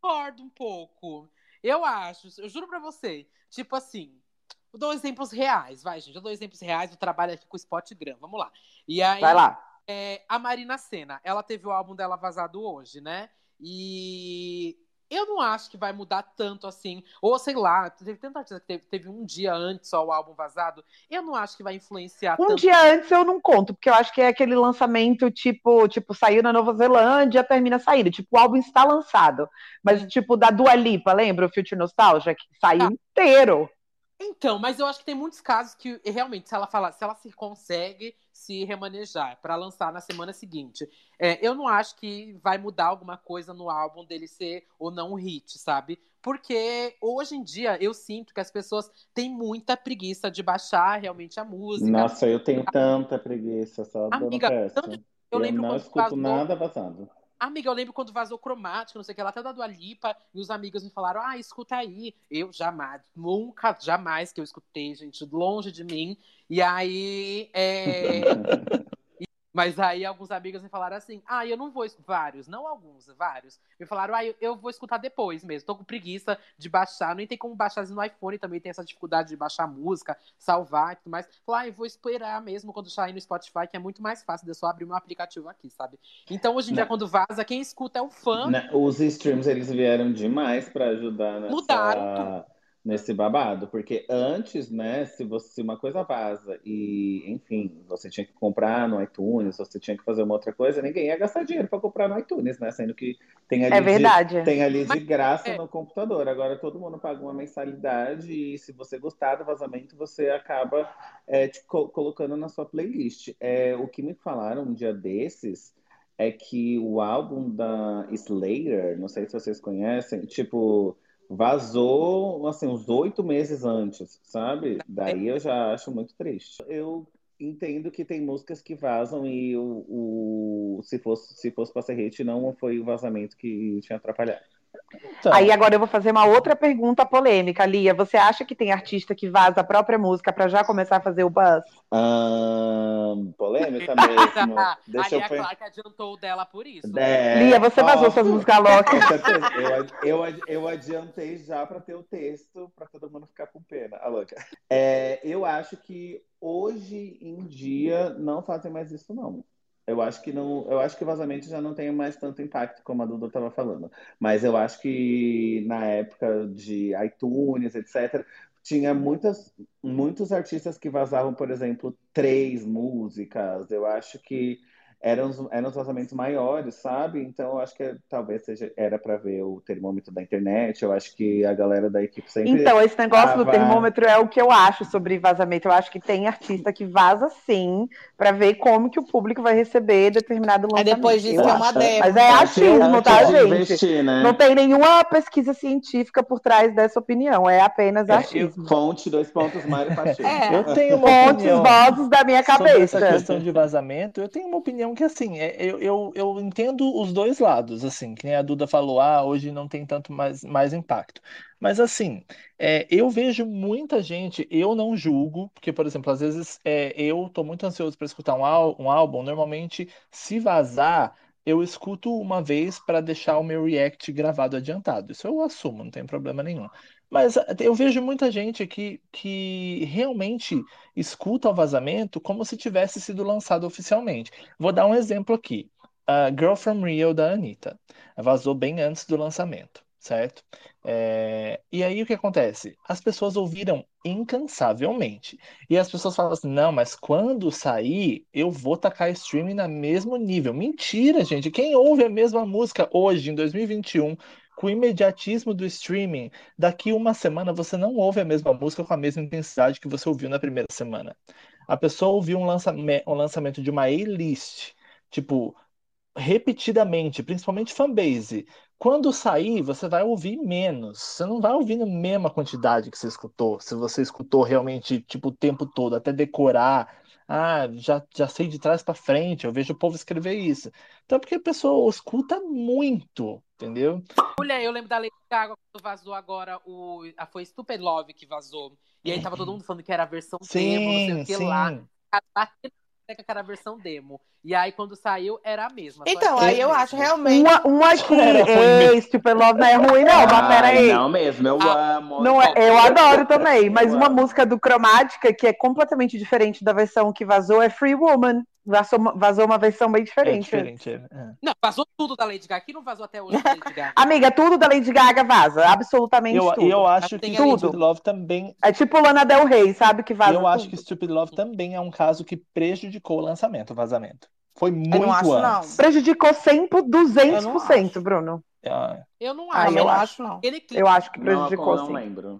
concordo um pouco. Eu acho, eu juro pra você, tipo assim, Vou dar exemplos reais, vai, gente. Eu dou exemplos reais, eu trabalho aqui com o Spotgram. Vamos lá. E aí, vai lá. É, a Marina Senna, ela teve o álbum dela vazado hoje, né? E eu não acho que vai mudar tanto assim. Ou sei lá, teve tanta artista que teve, teve, um dia antes só o álbum vazado. Eu não acho que vai influenciar um tanto. Um dia antes eu não conto, porque eu acho que é aquele lançamento tipo, tipo, saiu na Nova Zelândia, termina saindo. Tipo, o álbum está lançado. Mas, tipo, da Dua Lipa, lembra o Future Nostalgia? Que saiu tá. inteiro. Então, mas eu acho que tem muitos casos que realmente, se ela falar, se ela se consegue se remanejar para lançar na semana seguinte, é, eu não acho que vai mudar alguma coisa no álbum dele ser ou não um hit, sabe? Porque hoje em dia eu sinto que as pessoas têm muita preguiça de baixar realmente a música. Nossa, eu tenho tanta preguiça, só Amiga, tanto, eu, eu lembro não escuto nada vazando. Amiga, eu lembro quando vazou cromático, não sei o que, lá até da Dua Lipa, e os amigos me falaram, ah, escuta aí. Eu jamais, nunca, jamais que eu escutei, gente, longe de mim. E aí, é... Mas aí alguns amigos me falaram assim: ah, eu não vou. Vários, não alguns, vários. Me falaram: ah, eu, vou escutar depois mesmo. Tô com preguiça de baixar. Nem tem como baixar no iPhone também, tem essa dificuldade de baixar música, salvar e tudo mais. Falar, ah, eu vou esperar mesmo quando sair no Spotify, que é muito mais fácil de eu só abrir meu aplicativo aqui, sabe? Então hoje em dia, quando vaza, quem escuta é o fã. Os streams, eles vieram demais para ajudar nessa... Mudaram tudo nesse babado, porque antes, né, se você se uma coisa vaza e, enfim, você tinha que comprar no iTunes, você tinha que fazer uma outra coisa, ninguém ia gastar dinheiro para comprar no iTunes, né, sendo que tem ali é verdade. De, tem ali de graça é. no computador. Agora todo mundo paga uma mensalidade e se você gostar do vazamento, você acaba é, te co colocando na sua playlist. É, o que me falaram um dia desses é que o álbum da Slayer, não sei se vocês conhecem, tipo vazou assim uns oito meses antes, sabe? Daí eu já acho muito triste. Eu entendo que tem músicas que vazam e o, o se fosse se fosse para ser hit não foi o vazamento que tinha atrapalhado. Então. Aí agora eu vou fazer uma outra pergunta polêmica, Lia. Você acha que tem artista que vaza a própria música para já começar a fazer o buzz? polêmica mesmo. Deixa a Lia eu... Clark adiantou dela por isso. É... Lia, você vazou suas músicas loucas. Eu, eu, eu adiantei já para ter o texto, para todo mundo ficar com pena. A louca. É, eu acho que hoje em dia não fazem mais isso, não. Eu acho que não, eu acho que o vazamento já não tem mais tanto impacto como a Duda estava falando. Mas eu acho que na época de iTunes, etc., tinha muitas, muitos artistas que vazavam, por exemplo, três músicas. Eu acho que eram, eram os vazamentos maiores, sabe? Então eu acho que talvez seja, era para ver o termômetro da internet. Eu acho que a galera da equipe sempre. Então, esse negócio tava... do termômetro é o que eu acho sobre vazamento. Eu acho que tem artista que vaza sim, para ver como que o público vai receber determinado lançamento. Aí depois disso é uma demo. Mas é achismo, tá, gente? Investir, né? Não tem nenhuma pesquisa científica por trás dessa opinião. É apenas é, achismo. Fonte, dois pontos, Mário Pacheco. É. Eu tenho uma Fontes, opinião vozes da minha cabeça. Sobre essa questão de vazamento, eu tenho uma opinião que, assim, é, eu, eu, eu entendo os dois lados, assim, que nem a Duda falou, ah, hoje não tem tanto mais, mais impacto. Mas, assim, é, eu vejo muita gente, eu não julgo, porque, por exemplo, às vezes é, eu tô muito ansioso para escutar um, um álbum, normalmente, se vazar, eu escuto uma vez para deixar o meu react gravado adiantado. Isso eu assumo, não tem problema nenhum. Mas eh, eu vejo muita gente que, que realmente escuta o vazamento como se tivesse sido lançado oficialmente. Vou dar um exemplo aqui. A Girl From Rio da Anitta. Vazou bem antes do lançamento, certo? É, E aí o que acontece? As pessoas ouviram incansavelmente. E as pessoas falam assim: não, mas quando sair, eu vou tacar streaming no mesmo nível. Mentira, gente. Quem ouve a mesma música hoje, em 2021, com o imediatismo do streaming, daqui uma semana você não ouve a mesma música com a mesma intensidade que você ouviu na primeira semana. A pessoa ouviu um, lança um lançamento de uma A-list, tipo, repetidamente, principalmente fanbase. Quando sair, você vai ouvir menos. Você não vai ouvir na mesma quantidade que você escutou. Se você escutou realmente, tipo, o tempo todo, até decorar. Ah, já, já sei de trás para frente. Eu vejo o povo escrever isso. Então, porque a pessoa escuta muito, entendeu? Mulher, eu lembro da Lady Gaga quando vazou agora o. Ah, foi Stupid Love que vazou. E aí tava todo mundo falando que era a versão Sim, demo, não sei o que sim. lá. Batendo que era a versão demo. E aí, quando saiu, era a mesma. Então, aí eu mesmo. acho realmente. Uma, uma ruim ei, Stupid Love não é ruim, não, mas peraí. Não mesmo, eu Ah, amo. Não é, eu adoro também, mas Eu uma música do Cromática que é completamente diferente da versão que vazou é Free Woman. Vazou, uma- vazou uma versão bem É diferente. diferente. é. é. Não, vazou tudo da Lady Gaga. Aqui não vazou até hoje da Lady Gaga. Amiga, tudo da Lady Gaga vaza, absolutamente Eu, tudo. eu acho que Stupid. Love também. É tipo Lana Del Rey, sabe? Que vaza Eu acho tudo. que Stupid Love também é um caso que prejudicou o lançamento, o vazamento. Foi muito não acho, não. antes. Prejudicou 100 por Eu não 200%, acho. Bruno. É, Eu não Ah, acho. Eu não acho. acho, não. Aquele clipe Eu acho que Não, prejudicou, eu não sim. lembro.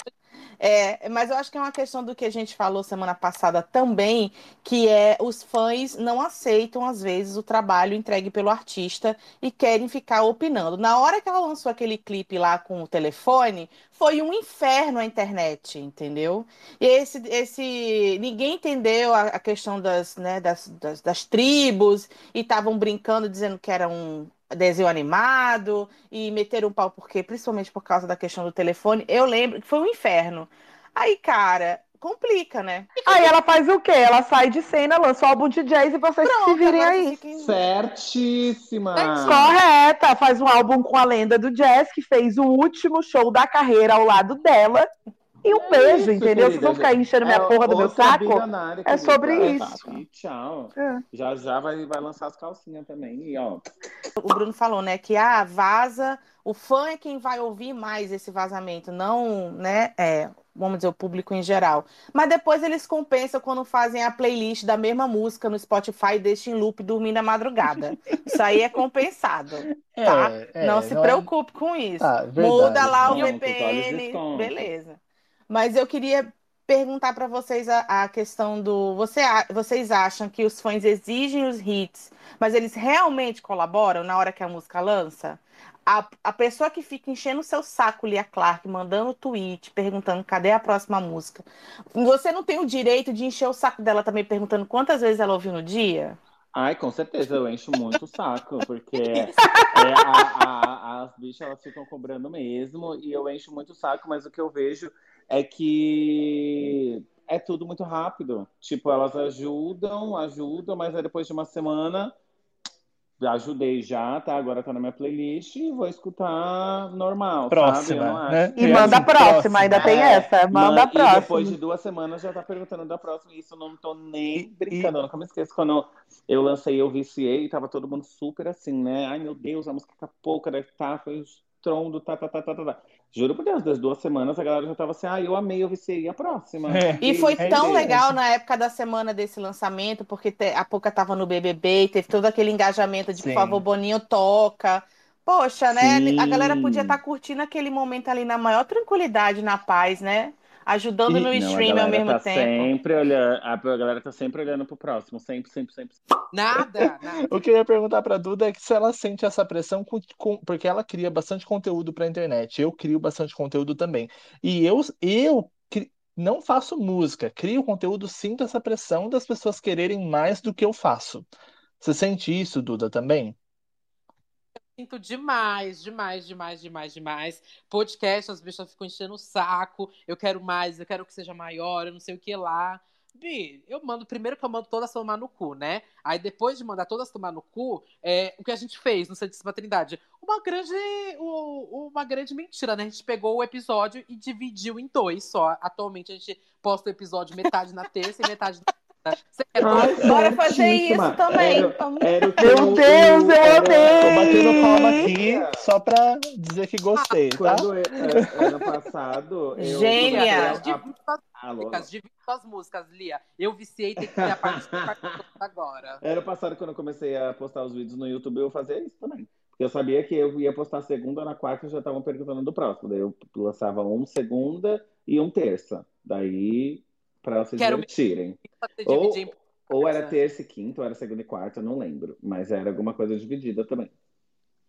É, mas eu acho que é uma questão do que a gente falou semana passada também, que é os fãs não aceitam, às vezes, o trabalho entregue pelo artista e querem ficar opinando. Na hora que ela lançou aquele clipe lá com o telefone, foi um inferno a internet, entendeu? E esse, esse ninguém entendeu a, a questão das, né, das, das, das tribos e estavam brincando, dizendo que era um desenho animado e meteram um pau porque principalmente por causa da questão do telefone. Eu lembro que foi um inferno. Aí, cara, complica, né? Aí ela faz o quê? Ela sai de cena, lança o álbum de jazz e vocês se Pronto, virem agora aí. fiquem- Certíssima! Correta, faz um álbum com a lenda do jazz, que fez o último show da carreira ao lado dela. E um É beijo, isso, entendeu? Vocês querida. vão ficar enchendo minha É porra do meu saco? bilionária, É sobre É, isso. E tchau. É. Já já vai, vai lançar as calcinhas também. E, ó, O Bruno falou, né, que ah, vaza, o fã é quem vai ouvir mais esse vazamento, não, né, é, vamos dizer, o público em geral. Mas depois eles compensam quando fazem a playlist da mesma música no Spotify e deixam em loop dormindo na madrugada. Isso aí é compensado, tá? é, não se é- preocupe com isso. Ah, verdade. Muda lá o VPN, beleza. Mas eu queria perguntar para vocês a, a questão do. Você, vocês acham que os fãs exigem os hits, mas eles realmente colaboram na hora que a música lança? A, a pessoa que fica enchendo o seu saco, Lia Clark, mandando tweet, perguntando cadê a próxima música. Você não tem o direito de encher o saco dela também perguntando quantas vezes ela ouviu no dia? Ai, com certeza, eu encho muito o saco, porque é, a- a- as bichas elas ficam cobrando mesmo, e eu encho muito o saco, mas o que eu vejo é que é tudo muito rápido. Tipo, elas ajudam, ajudam, mas aí depois de uma semana já ajudei já, tá? Agora tá na minha playlist e vou escutar normal, sabe? Eu não Próxima, acho né? E É manda a assim, próxima, ainda tem É, essa. Manda a Man- E próxima. depois de duas semanas já tá perguntando da próxima. E isso eu não tô nem E- brincando. Eu nunca me esqueço quando eu lancei Eu Viciei, tava todo mundo super assim, né? Ai, meu Deus, a música tá pouca, deve tá, foi o estrondo, tá, tá, tá, tá, tá, tá. Juro por Deus, das duas semanas a galera já tava assim, ai, eu amei, eu viciei, e a próxima? É. E foi É tão isso. legal na época da semana desse lançamento, porque te- a Poca tava no BBB e teve todo aquele engajamento de, por Sim. favor, Boninho toca. Poxa, né? Sim. A galera podia estar curtindo aquele momento ali na maior tranquilidade, na paz, né? Ajudando E- no stream ao mesmo tá tempo. sempre olhando, a galera tá sempre olhando pro próximo, sempre, sempre, sempre. Nada, nada. O que eu ia perguntar pra Duda é que se ela sente essa pressão, com- com- porque ela cria bastante conteúdo pra internet. Eu crio bastante conteúdo também. E eu, eu cri- não faço música, crio conteúdo, sinto essa pressão das pessoas quererem mais do que eu faço. Você sente isso, Duda, também? Sinto demais, demais, demais, demais, demais. Podcast, as bichas ficam enchendo o saco. Eu quero mais, eu quero que seja maior, eu não sei o que lá. Bi, eu mando primeiro que eu mando todas tomar no cu, né? Aí depois de mandar todas tomar no cu, é, o que a gente fez no Santíssima Trindade? Uma grande, uma grande mentira, né? A gente pegou o episódio e dividiu em dois só. Atualmente a gente posta o episódio metade na terça e metade na Ai, Bora fazer isso também. Era, era Meu Deus, eu amei! Tô batendo palma aqui só pra dizer que gostei, tá? Quando é, é, ano passado. Eu Gênia! Divide as músicas, Lia. Eu viciei, tem que ter a parte, agora. Era passado, quando eu comecei a postar os vídeos no YouTube, eu fazia isso também. Porque eu sabia que eu ia postar segunda na quarta e já estavam perguntando do próximo. Daí eu lançava um segunda e um terça. Daí para se divertirem. Ou, ou era terça e quinta, ou era segunda e quarta, não lembro. Mas era alguma coisa dividida também.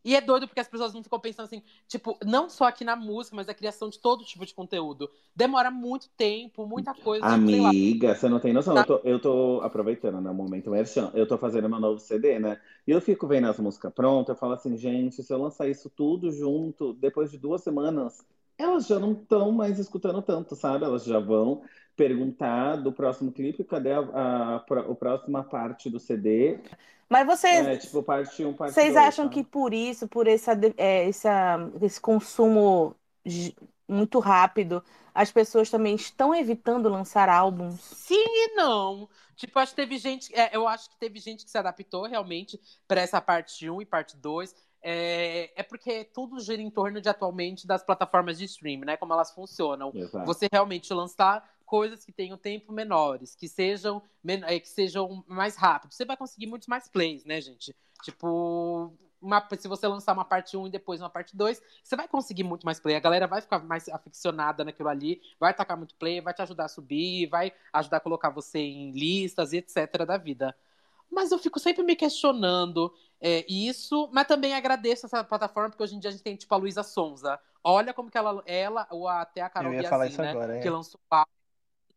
E é doido porque as pessoas não ficam pensando assim, tipo, não só aqui na música, mas a criação de todo tipo de conteúdo. Demora muito tempo, muita coisa. Tipo, Amiga, você não tem noção. Eu tô, eu tô aproveitando, né, o momento merchan. Eu tô fazendo meu novo CD, né? E eu fico vendo as músicas prontas, eu falo assim, gente, se eu lançar isso tudo junto, depois de duas semanas, elas já não estão mais escutando tanto, sabe? Elas já vão perguntar do próximo clipe, cadê a, a, a, a próxima parte do CD. Mas vocês, é, tipo, parte um, parte vocês dois, acham tá? que por isso, por essa, é, essa, esse consumo muito rápido, as pessoas também estão evitando lançar álbuns? Sim e não. Tipo, acho que teve gente, é, eu acho que teve gente que se adaptou realmente para essa parte 1 e parte 2. É, é, porque tudo gira em torno de atualmente das plataformas de streaming, né? Como elas funcionam. Exato. Você realmente lançar coisas que tenham tempo menores, que sejam, é, que sejam mais rápidos. Você vai conseguir muitos mais plays, né, gente? Tipo, uma, se você lançar uma parte 1 e depois uma parte 2, você vai conseguir muito mais play. A galera vai ficar mais aficionada naquilo ali, vai tacar muito play, vai te ajudar a subir, vai ajudar a colocar você em listas e etc. da vida. Mas eu fico sempre me questionando é, isso, mas também agradeço essa plataforma, porque hoje em dia a gente tem, tipo, a Luísa Sonza. Olha como que ela, ela ou até a Carol Biazzi, né? Agora, é. Que lançou o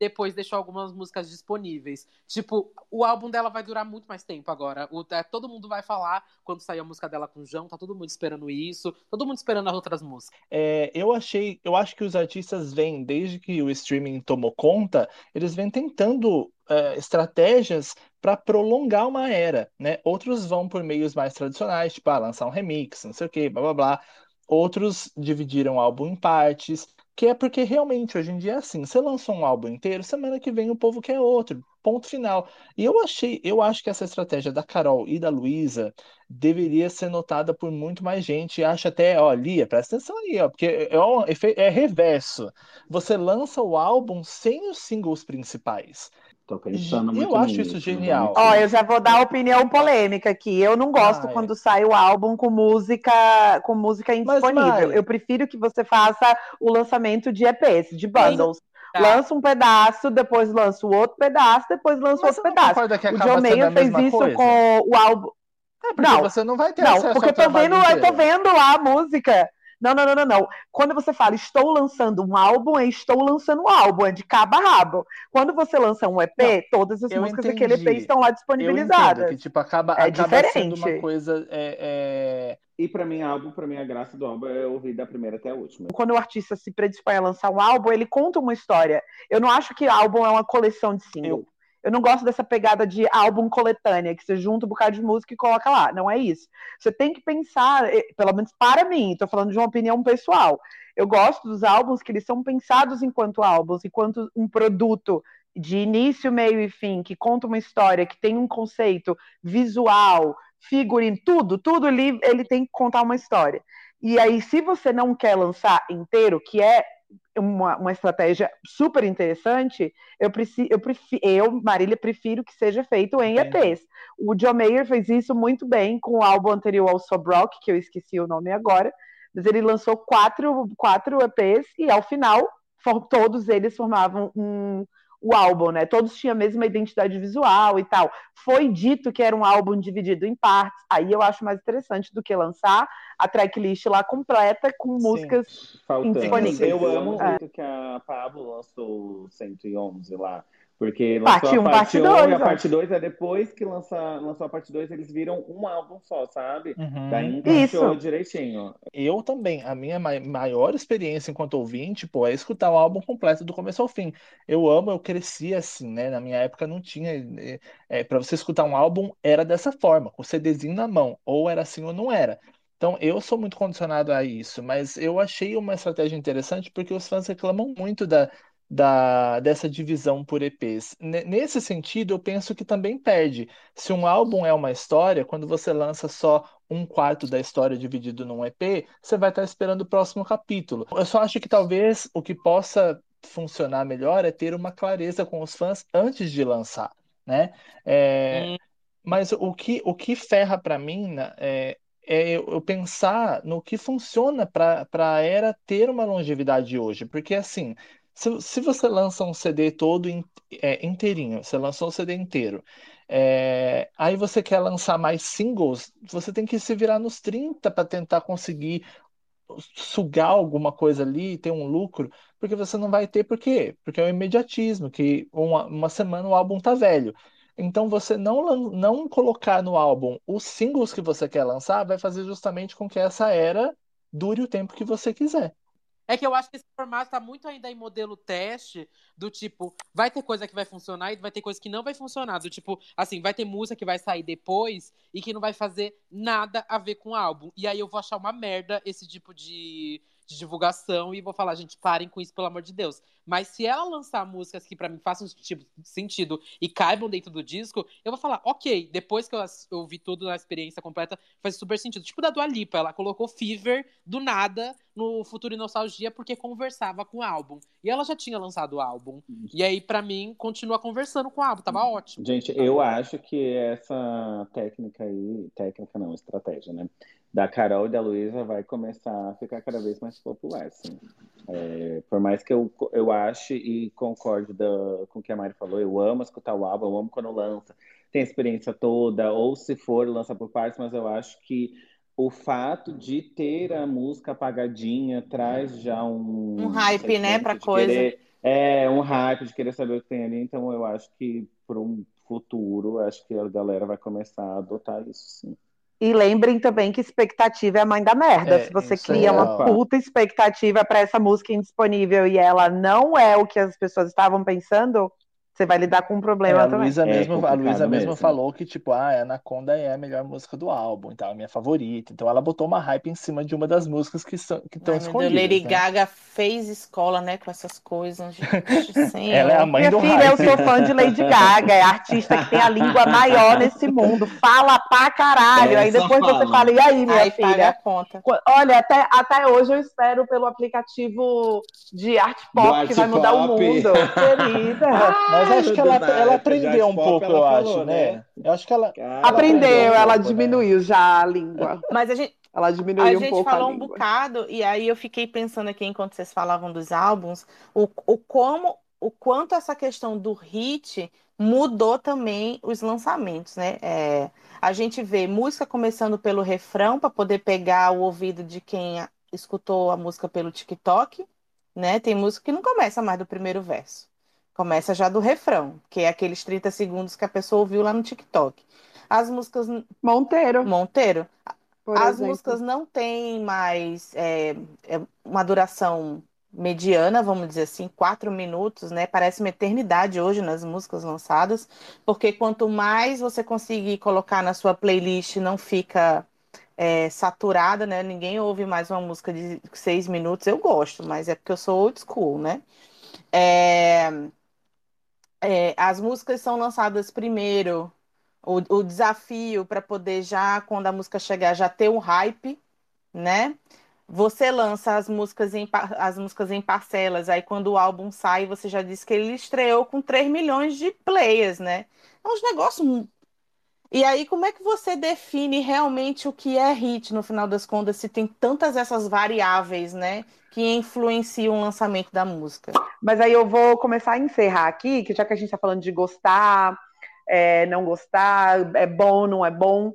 depois deixou algumas músicas disponíveis. Tipo, o álbum dela vai durar muito mais tempo agora. O, é, todo mundo vai falar quando sair a música dela com o João, tá todo mundo esperando isso, todo mundo esperando as outras músicas. É, eu achei, eu acho que os artistas vêm, desde que o streaming tomou conta, eles vêm tentando é, estratégias para prolongar uma era, né? Outros vão por meios mais tradicionais, tipo, ah, lançar um remix, não sei o quê, blá blá blá. Outros dividiram o álbum em partes. Que é porque realmente hoje em dia é assim, você lançou um álbum inteiro, semana que vem o povo quer outro, ponto final. E eu achei, eu acho que essa estratégia da Carol e da Luísa deveria ser notada por muito mais gente. Acho até, ó, Lia, presta atenção aí, ó, porque é, é, é reverso. Você lança o álbum sem os singles principais. Tô pensando muito Eu acho nisso, isso genial. Ó, eu já vou dar opinião polêmica aqui. Eu não gosto ah, quando é. sai o álbum com música com música indisponível. Mas, eu prefiro que você faça o lançamento de EPs, de bundles. Tá. Lança um pedaço, depois lança o outro pedaço, depois lança outro pedaço. o John Mayer fez isso coisa? com o álbum. É, porque não, você não vai ter não, porque eu tô vendo, eu tô vendo lá a música. Não, não, não, não, não. Quando você fala estou lançando um álbum, é estou lançando um álbum, é de cabo a rabo. Quando você lança um EP, não, todas as músicas entendi. daquele EP estão lá disponibilizadas. que tipo acaba, é acaba diferente. sendo uma coisa é, é... E para mim, álbum, para mim, a graça do álbum é ouvir da primeira até a última. Quando o artista se predispõe a lançar um álbum, ele conta uma história. Eu não acho que álbum é uma coleção de singles. Eu... Eu não gosto dessa pegada de álbum coletânea, que você junta um bocado de música e coloca lá. Não é isso. Você tem que pensar, pelo menos para mim, estou falando de uma opinião pessoal. Eu gosto dos álbuns que eles são pensados enquanto álbuns, enquanto um produto de início, meio e fim, que conta uma história, que tem um conceito visual, figurino, tudo, tudo ali, ele tem que contar uma história. E aí, se você não quer lançar inteiro, que é uma, uma estratégia super interessante, eu, preciso, eu, prefiro, eu, Marília, prefiro que seja feito em EPs. O John Mayer fez isso muito bem com o álbum anterior ao Sob Rock, que eu esqueci o nome agora, mas ele lançou quatro, quatro EPs e ao final todos eles formavam um, o álbum, né? Todos tinham a mesma identidade visual e tal. Foi dito que era um álbum dividido em partes. Aí eu acho mais interessante do que lançar a tracklist lá completa com Sim. músicas Faltando. Indisponíveis. Eu amo É. muito que a Pablo lançou 111 lá. Porque lançou Parte a um, parte parte 1 dois, e a parte 2, é depois que lança, lançou a parte 2, eles viram um álbum só, sabe? Uhum. Daí encaixou Isso. direitinho. Eu também, a minha mai- maior experiência enquanto ouvinte, pô, é escutar o álbum completo do começo ao fim. Eu amo, eu cresci assim, né? Na minha época não tinha. É, é, para você escutar um álbum, era dessa forma, com o CDzinho na mão, ou era assim ou não era. Então eu sou muito condicionado a isso, mas eu achei uma estratégia interessante porque os fãs reclamam muito da, da, dessa divisão por EPs. Ne- Nesse sentido, eu penso que também perde. Se um álbum é uma história, quando você lança só um quarto da história dividido num EP, você vai estar esperando o próximo capítulo. Eu só acho que talvez o que possa funcionar melhor é ter uma clareza com os fãs antes de lançar, né? É, Hum. mas o que, o que ferra para mim né, é, é eu eu pensar no que funciona para a era ter uma longevidade hoje. Porque, assim, se, se você lança um CD todo in- é, inteirinho, você lançou o CD inteiro, é, aí você quer lançar mais singles, você tem que se virar nos 30 para tentar conseguir sugar alguma coisa ali, ter um lucro, porque você não vai ter, por quê? Porque é o imediatismo, que uma, uma semana o álbum tá velho. Então você não, não colocar no álbum os singles que você quer lançar vai fazer justamente com que essa era dure o tempo que você quiser. É que eu acho que esse formato tá muito ainda em modelo teste, do tipo, vai ter coisa que vai funcionar e vai ter coisa que não vai funcionar. Do tipo, assim, vai ter música que vai sair depois e que não vai fazer nada a ver com o álbum. E aí eu vou achar uma merda esse tipo de, de divulgação e vou falar, gente, parem com isso, pelo amor de Deus. Mas se ela lançar músicas que pra mim façam tipo, sentido e caibam dentro do disco, eu vou falar, ok, depois que eu ouvi tudo na experiência completa, faz super sentido. Tipo da Dua Lipa, ela colocou Fever do nada no Futuro e Nostalgia porque conversava com o álbum. E ela já tinha lançado o álbum. E aí, pra mim, continua conversando com o álbum, tava ótimo. Gente, eu acho que essa técnica aí, técnica não, estratégia, né? Da Carol e da Luísa vai começar a ficar cada vez mais popular, assim. É, por mais que eu, eu ache e concorde da- com o que a Mari falou, eu amo escutar o álbum, eu amo quando lança, tem a experiência toda, ou se for, lança por partes, mas eu acho que o fato de ter a música apagadinha traz já um, Um hype, né, pra coisa. querer- é, um hype de querer saber o que tem ali, então eu acho que por um futuro, acho que a galera vai começar a adotar isso, sim. E lembrem também que expectativa é a mãe da merda. É, Se você cria é uma real. puta expectativa para essa música indisponível e ela não é o que as pessoas estavam pensando, você vai lidar com um É, problema a também. É mesmo, a complicado Luísa mesmo mesmo. falou que, tipo, ah, Anaconda é a melhor música do álbum, então, a minha favorita. Então ela botou uma hype em cima de uma das músicas que são, que estão Ai, meu Deus, escondidas, Lady né? Gaga fez escola, né, com essas coisas. Gente. Ela é a mãe Minha do filha, hype. eu sou fã de Lady Gaga, é a artista que tem a língua maior nesse mundo, fala pra caralho. Aí Essa depois você fala. fala, e aí, minha Aí a filha? conta. Olha, até, até hoje eu espero pelo aplicativo de arte pop Do que vai art mudar o mundo. Querida. Mas acho que ela, ela aprendeu um pouco, ela eu falou, acho, né? né? Eu acho que ela. Cara, Aprendeu, aprendeu um ela pouco, né? diminuiu já a língua. Mas a gente, Ela a diminuiu um gente pouco a falou um língua. bocado, e aí eu fiquei pensando aqui enquanto vocês falavam dos álbuns, o, o como, o quanto essa questão do hit mudou também os lançamentos, né? É, a gente vê música começando pelo refrão para poder pegar o ouvido de quem a- escutou a música pelo TikTok, né? Tem música que não começa mais do primeiro verso. Começa já do refrão, que é aqueles 30 segundos que a pessoa ouviu lá no TikTok. As músicas Monteiro, Monteiro, por as exemplo. músicas não têm mais é, é, uma duração mediana, vamos dizer assim, quatro minutos, né? Parece uma eternidade hoje nas músicas lançadas, porque quanto mais você conseguir colocar na sua playlist, não fica é, saturada, né? Ninguém ouve mais uma música de seis minutos. Eu gosto, mas é porque eu sou old school, né? É, é, as músicas são lançadas primeiro, o, o desafio para poder já, quando a música chegar, já ter um hype, né? Você lança as músicas em, as músicas em parcelas, aí quando o álbum sai, você já disse que ele estreou com 3 milhões de players, né? É uns negócios. E aí, como é que você define realmente o que é hit no final das contas, se tem tantas essas variáveis, né, que influenciam o lançamento da música? Mas aí eu vou começar a encerrar aqui, que já que a gente está falando de gostar, é, não gostar, é bom, não é bom,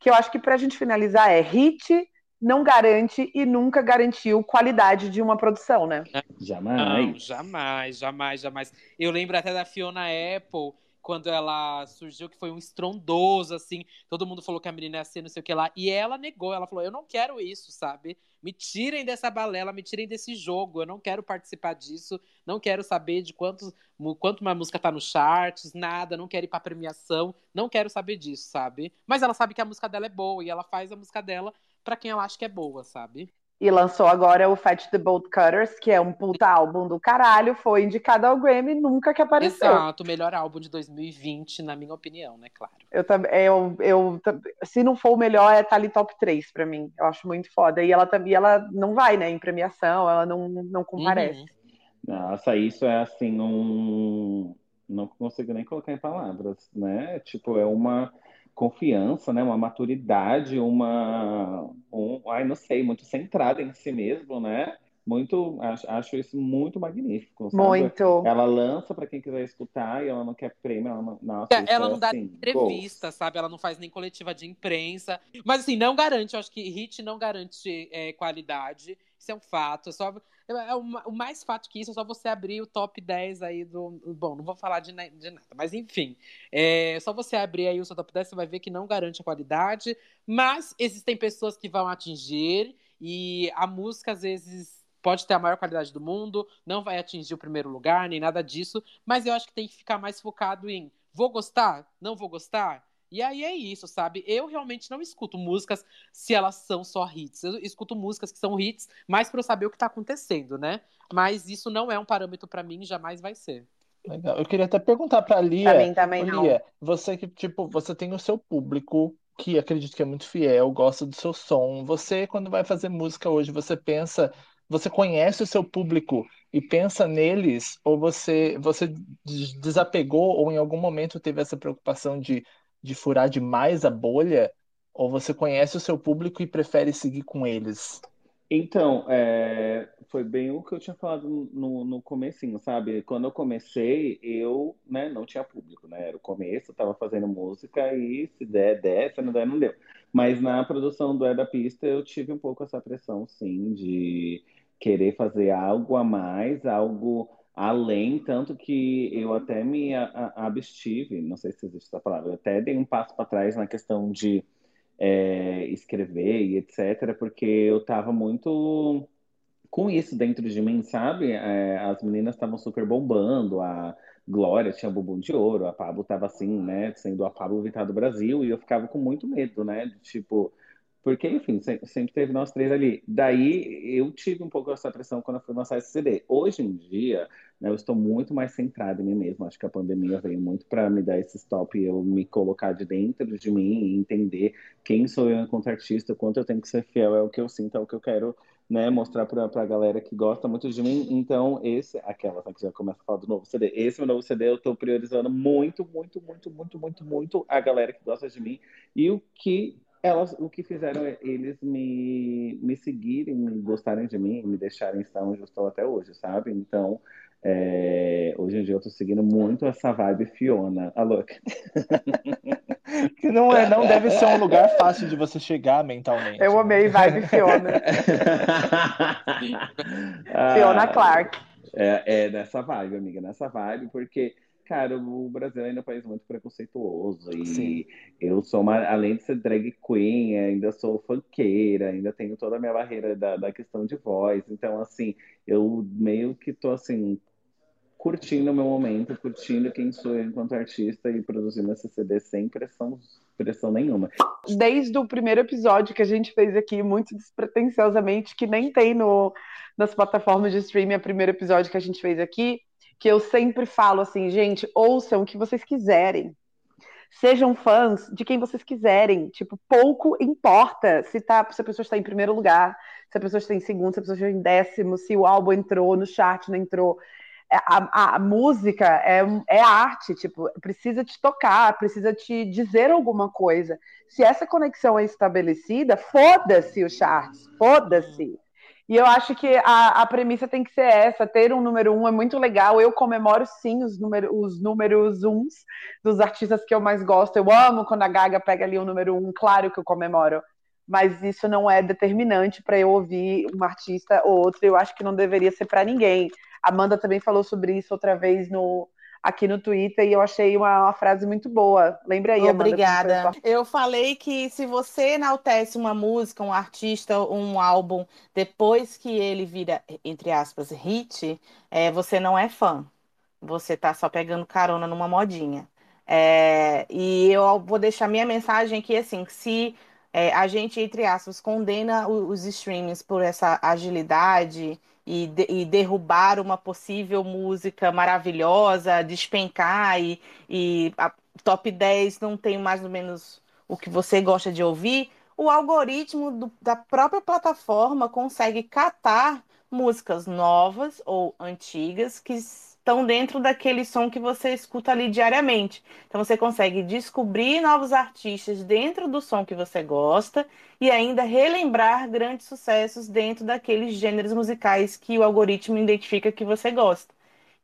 que eu acho que para a gente finalizar é hit não garante e nunca garantiu qualidade de uma produção, né? Jamais. Não, jamais, jamais, jamais. Eu lembro até da Fiona Apple, quando ela surgiu, que foi um estrondoso, assim. Todo mundo falou que a menina ia ser não sei o que lá. E ela negou, ela falou: Eu não quero isso, sabe? Me tirem dessa balela, me tirem desse jogo. Eu não quero participar disso. Não quero saber de quantos, quanto uma música tá nos charts, nada. Não quero ir pra premiação. Não quero saber disso, sabe? Mas ela sabe que a música dela é boa e ela faz a música dela para quem ela acha que é boa, sabe? E lançou agora o Fat the Bolt Cutters, que é um puta álbum do caralho, foi indicado ao Grammy nunca que apareceu. Exato, o melhor álbum de 2020, na minha opinião, né, claro. Eu também, eu, eu, se não for o melhor, é tá ali top 3 pra mim. Eu acho muito foda. E ela também, ela não vai, né, em premiação, ela não, não comparece. Uhum. Nossa, isso é assim um. Não consigo nem colocar em palavras, né? Tipo, é uma confiança, né? Uma maturidade, uma, um, ai, não sei, muito centrada em si mesmo, né? Muito, acho, acho isso muito magnífico. Sabe? Muito. Ela lança para quem quiser escutar e ela não quer prêmio, ela não, nossa, é, ela não é dá assim, entrevista, sabe? Ela não faz nem coletiva de imprensa. Mas assim, não garante, eu acho que hit não garante é, qualidade. Isso é um fato. É só é, o mais fato que isso é só você abrir o top 10 aí do. Bom, não vou falar de, de nada, mas enfim. É só você abrir aí o seu top 10, você vai ver que não garante a qualidade. Mas existem pessoas que vão atingir, e a música, às vezes, pode ter a maior qualidade do mundo, não vai atingir o primeiro lugar, nem nada disso. Mas eu acho que tem que ficar mais focado em vou gostar? Não vou gostar? E aí é isso, sabe? Eu realmente não escuto músicas se elas são só hits. Eu escuto músicas que são hits, mais para eu saber o que tá acontecendo, né? Mas isso não é um parâmetro para mim, jamais vai ser. Legal. Eu queria até perguntar para Lia. Pra mim também Lia, não. você que tipo, você tem o seu público que acredito que é muito fiel, gosta do seu som. Você quando vai fazer música hoje, você pensa, você conhece o seu público e pensa neles ou você você desapegou ou em algum momento teve essa preocupação de de furar demais a bolha? Ou você conhece o seu público e prefere seguir com eles? Então, é, foi bem o que eu tinha falado no, no comecinho, sabe? Quando eu comecei, eu né, não tinha público, né? Era o começo, eu tava fazendo música e se der, der, se não der, não deu. Mas na produção do É da Pista, eu tive um pouco essa pressão, sim, de querer fazer algo a mais, algo além, tanto que eu até me abstive, não sei se existe essa palavra, eu até dei um passo para trás na questão de é, escrever e etc., porque eu estava muito com isso dentro de mim, sabe? É, as meninas estavam super bombando, a Glória tinha bumbum de ouro, a Pablo estava assim, né, sendo a Pablo Vittar do Brasil, e eu ficava com muito medo, né, de tipo porque, enfim, sempre teve nós três ali. Daí eu tive um pouco essa pressão quando eu fui lançar esse CD. Hoje em dia, né, eu estou muito mais centrado em mim mesmo. Acho que a pandemia veio muito para me dar esse stop e eu me colocar de dentro de mim e entender quem sou eu enquanto artista, quanto eu tenho que ser fiel, é o que eu sinto, é o que eu quero né, mostrar para a galera que gosta muito de mim. Então, esse, aquela né, que já começa a falar do novo CD. Esse meu novo CD eu estou priorizando muito, muito, muito, muito, muito, muito a galera que gosta de mim e o que elas, o que fizeram é eles me, me seguirem, me gostarem de mim, me deixarem estar onde eu estou até hoje, sabe? Então, é, hoje em dia eu estou seguindo muito essa vibe Fiona. A look. que não, é, não deve ser um lugar fácil de você chegar mentalmente. Eu amei vibe Fiona. Fiona ah, Clark. É, é nessa vibe, amiga, nessa vibe, porque cara, o Brasil ainda é um país muito preconceituoso. E Sim. eu sou uma, além de ser drag queen, ainda sou funkeira, ainda tenho toda a minha barreira da, da questão de voz. Então, assim, eu meio que tô assim, curtindo o meu momento, curtindo quem sou eu enquanto artista e produzindo esse CD sem pressão, pressão nenhuma. Desde o primeiro episódio que a gente fez aqui, muito despretensiosamente, que nem tem no, nas plataformas de streaming, é o primeiro episódio que a gente fez aqui, que eu sempre falo assim, gente, ouçam o que vocês quiserem. Sejam fãs de quem vocês quiserem. Tipo, pouco importa se, tá, se a pessoa está em primeiro lugar, se a pessoa está em segundo, se a pessoa está em décimo, se o álbum entrou no chart, não entrou. É, a, a, a, música é, é arte, tipo, precisa te tocar, precisa te dizer alguma coisa. Se essa conexão é estabelecida, foda-se o charts, foda-se. E eu acho que a, a premissa tem que ser essa: ter um número um é muito legal. Eu comemoro sim os, número, os números uns dos artistas que eu mais gosto. Eu amo quando a Gaga pega ali o número um, claro que eu comemoro. mas isso não é determinante para eu ouvir um artista ou outro. Eu acho que não deveria ser para ninguém. Amanda também falou sobre isso outra vez no, aqui no Twitter e eu achei uma, uma frase muito boa. Lembra aí, Obrigada. Amanda, eu falei que se você enaltece uma música, um artista, um álbum, depois que ele vira, entre aspas, hit, é, você não é fã. Você está só pegando carona numa modinha. É, e eu vou deixar minha mensagem aqui assim, se é, a gente, entre aspas, condena os streamings por essa agilidade e, de, e, derrubar uma possível música maravilhosa, despencar e, e a top 10 não tem mais ou menos o que você gosta de ouvir, o algoritmo do, da própria plataforma consegue catar músicas novas ou antigas que estão dentro daquele som que você escuta ali diariamente. Então você consegue descobrir novos artistas dentro do som que você gosta e ainda relembrar grandes sucessos dentro daqueles gêneros musicais que o algoritmo identifica que você gosta.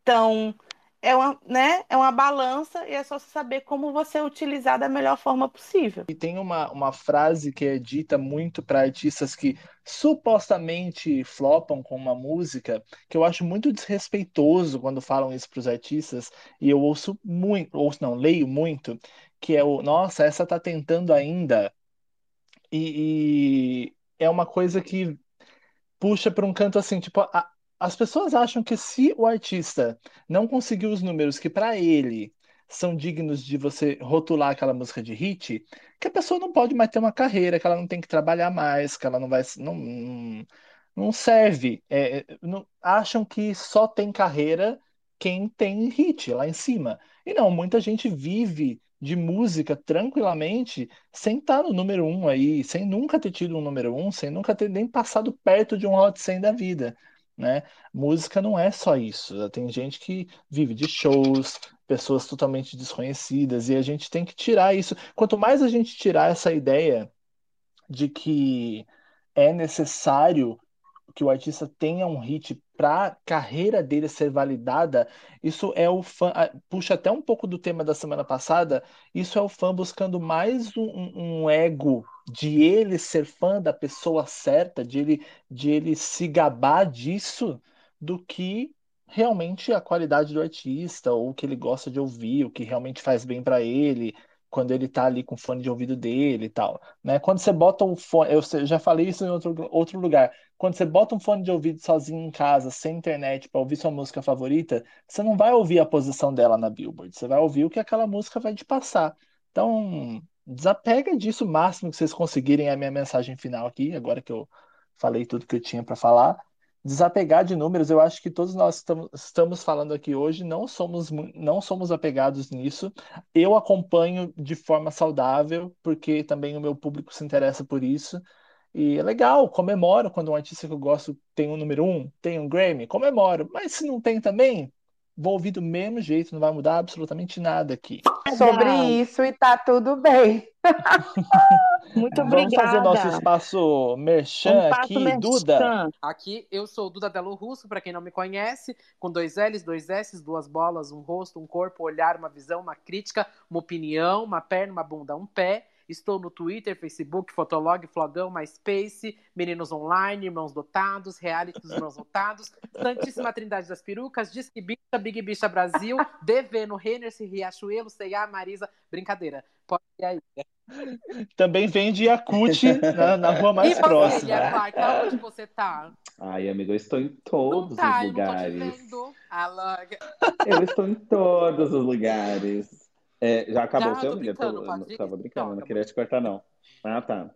Então, é uma, né, é uma balança e é só saber como você utilizar da melhor forma possível. E tem uma, uma frase que é dita muito para artistas que supostamente flopam com uma música, que eu acho muito desrespeitoso quando falam isso para os artistas, e eu ouço muito, ouço não, leio muito, que é o, nossa, essa tá tentando ainda. E, e é uma coisa que puxa para um canto assim, tipo, a, as pessoas acham que se o artista não conseguiu os números que para ele são dignos de você rotular aquela música de hit, que a pessoa não pode mais ter uma carreira, que ela não tem que trabalhar mais, que ela não vai não, não, serve. É, é não, acham que só tem carreira quem tem hit lá em cima. E não, muita gente vive de música tranquilamente sem estar no número um aí, sem nunca ter tido um número um, sem nunca ter nem passado perto de um Hot 100 da vida né? Música não é só isso. Tem gente que vive de shows, pessoas totalmente desconhecidas, e a gente tem que tirar isso. Quanto mais a gente tirar essa ideia de que é necessário que o artista tenha um hit para a carreira dele ser validada, isso é o fã. Puxa até um pouco do tema da semana passada, isso é o fã buscando mais um, um ego de ele ser fã da pessoa certa, de ele, de ele se gabar disso, do que realmente a qualidade do artista, ou o que ele gosta de ouvir, o que realmente faz bem para ele, quando ele tá ali com o fone de ouvido dele e tal, né? Quando você bota um fone, eu já falei isso em outro, outro lugar, quando você bota um fone de ouvido sozinho em casa, sem internet, para ouvir sua música favorita, você não vai ouvir a posição dela na Billboard, você vai ouvir o que aquela música vai te passar. Então, desapega disso o máximo que vocês conseguirem, é a minha mensagem final aqui, agora que eu falei tudo que eu tinha para falar desapegar de números, eu acho que todos nós estamos falando aqui hoje não somos, não somos apegados nisso. Eu acompanho de forma saudável, porque também o meu público se interessa por isso. E é legal, comemoro quando um artista que eu gosto tem um número um, tem um Grammy, comemoro. Mas se não tem também, vou ouvir do mesmo jeito, não vai mudar absolutamente nada aqui. Sobre isso e tá tudo bem. Muito obrigada. Vamos fazer nosso espaço merchan um aqui, merchan. Duda. Aqui eu sou Duda Delo Russo, para quem não me conhece, com dois L's, dois S's, duas bolas, um rosto, um corpo, um olhar, uma visão, uma crítica, uma opinião, uma perna, uma bunda, um pé. Estou no Twitter, Facebook, Fotolog, Flogão, MySpace, Meninos Online, Irmãos Dotados, Reality dos Irmãos Dotados, Santíssima Trindade das Perucas, Disque Bicha, Big Bicha Brasil, DV no Renner, Riachuelo, C&A, Marisa, brincadeira. Pode ir aí. Também vende Yakut na, na rua mais e próxima. E Clark, onde você tá? Ai, amigo, eu estou em todos tá, os lugares. Eu, não tô te vendo. Ah, eu estou em todos os lugares. É, já acabou o seu, amiga? Tô, tava brincando, não queria te cortar, não. Ah, tá.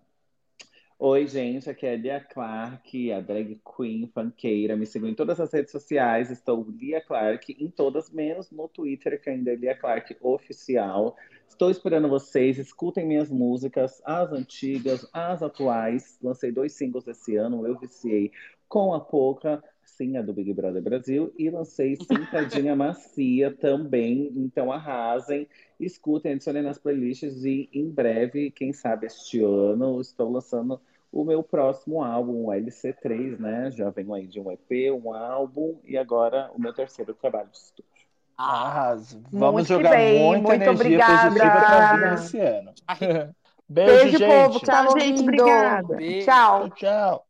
Oi, gente, aqui é a Lia Clark, a drag queen funkeira. Me sigam em todas as redes sociais, estou Lia Clark, em todas, menos no Twitter, que ainda é Lia Clark Oficial. Estou esperando vocês, escutem minhas músicas, as antigas, as atuais. Lancei dois singles esse ano, eu viciei com a Poca, sim, a do Big Brother Brasil, e lancei Sentadinha Macia também, então arrasem, escutem, adicionem nas playlists e em breve, quem sabe este ano, estou lançando o meu próximo álbum, o LC3, né? Já venho aí de um EP, um álbum e agora o meu terceiro trabalho de estúdio. Arraso. Vamos muito jogar bem, muita muito energia obrigada. positiva para vir esse ano. Beijo, Beijo, gente. povo, Tchau, gente. Obrigada. Beijo. Tchau. Tchau, tchau.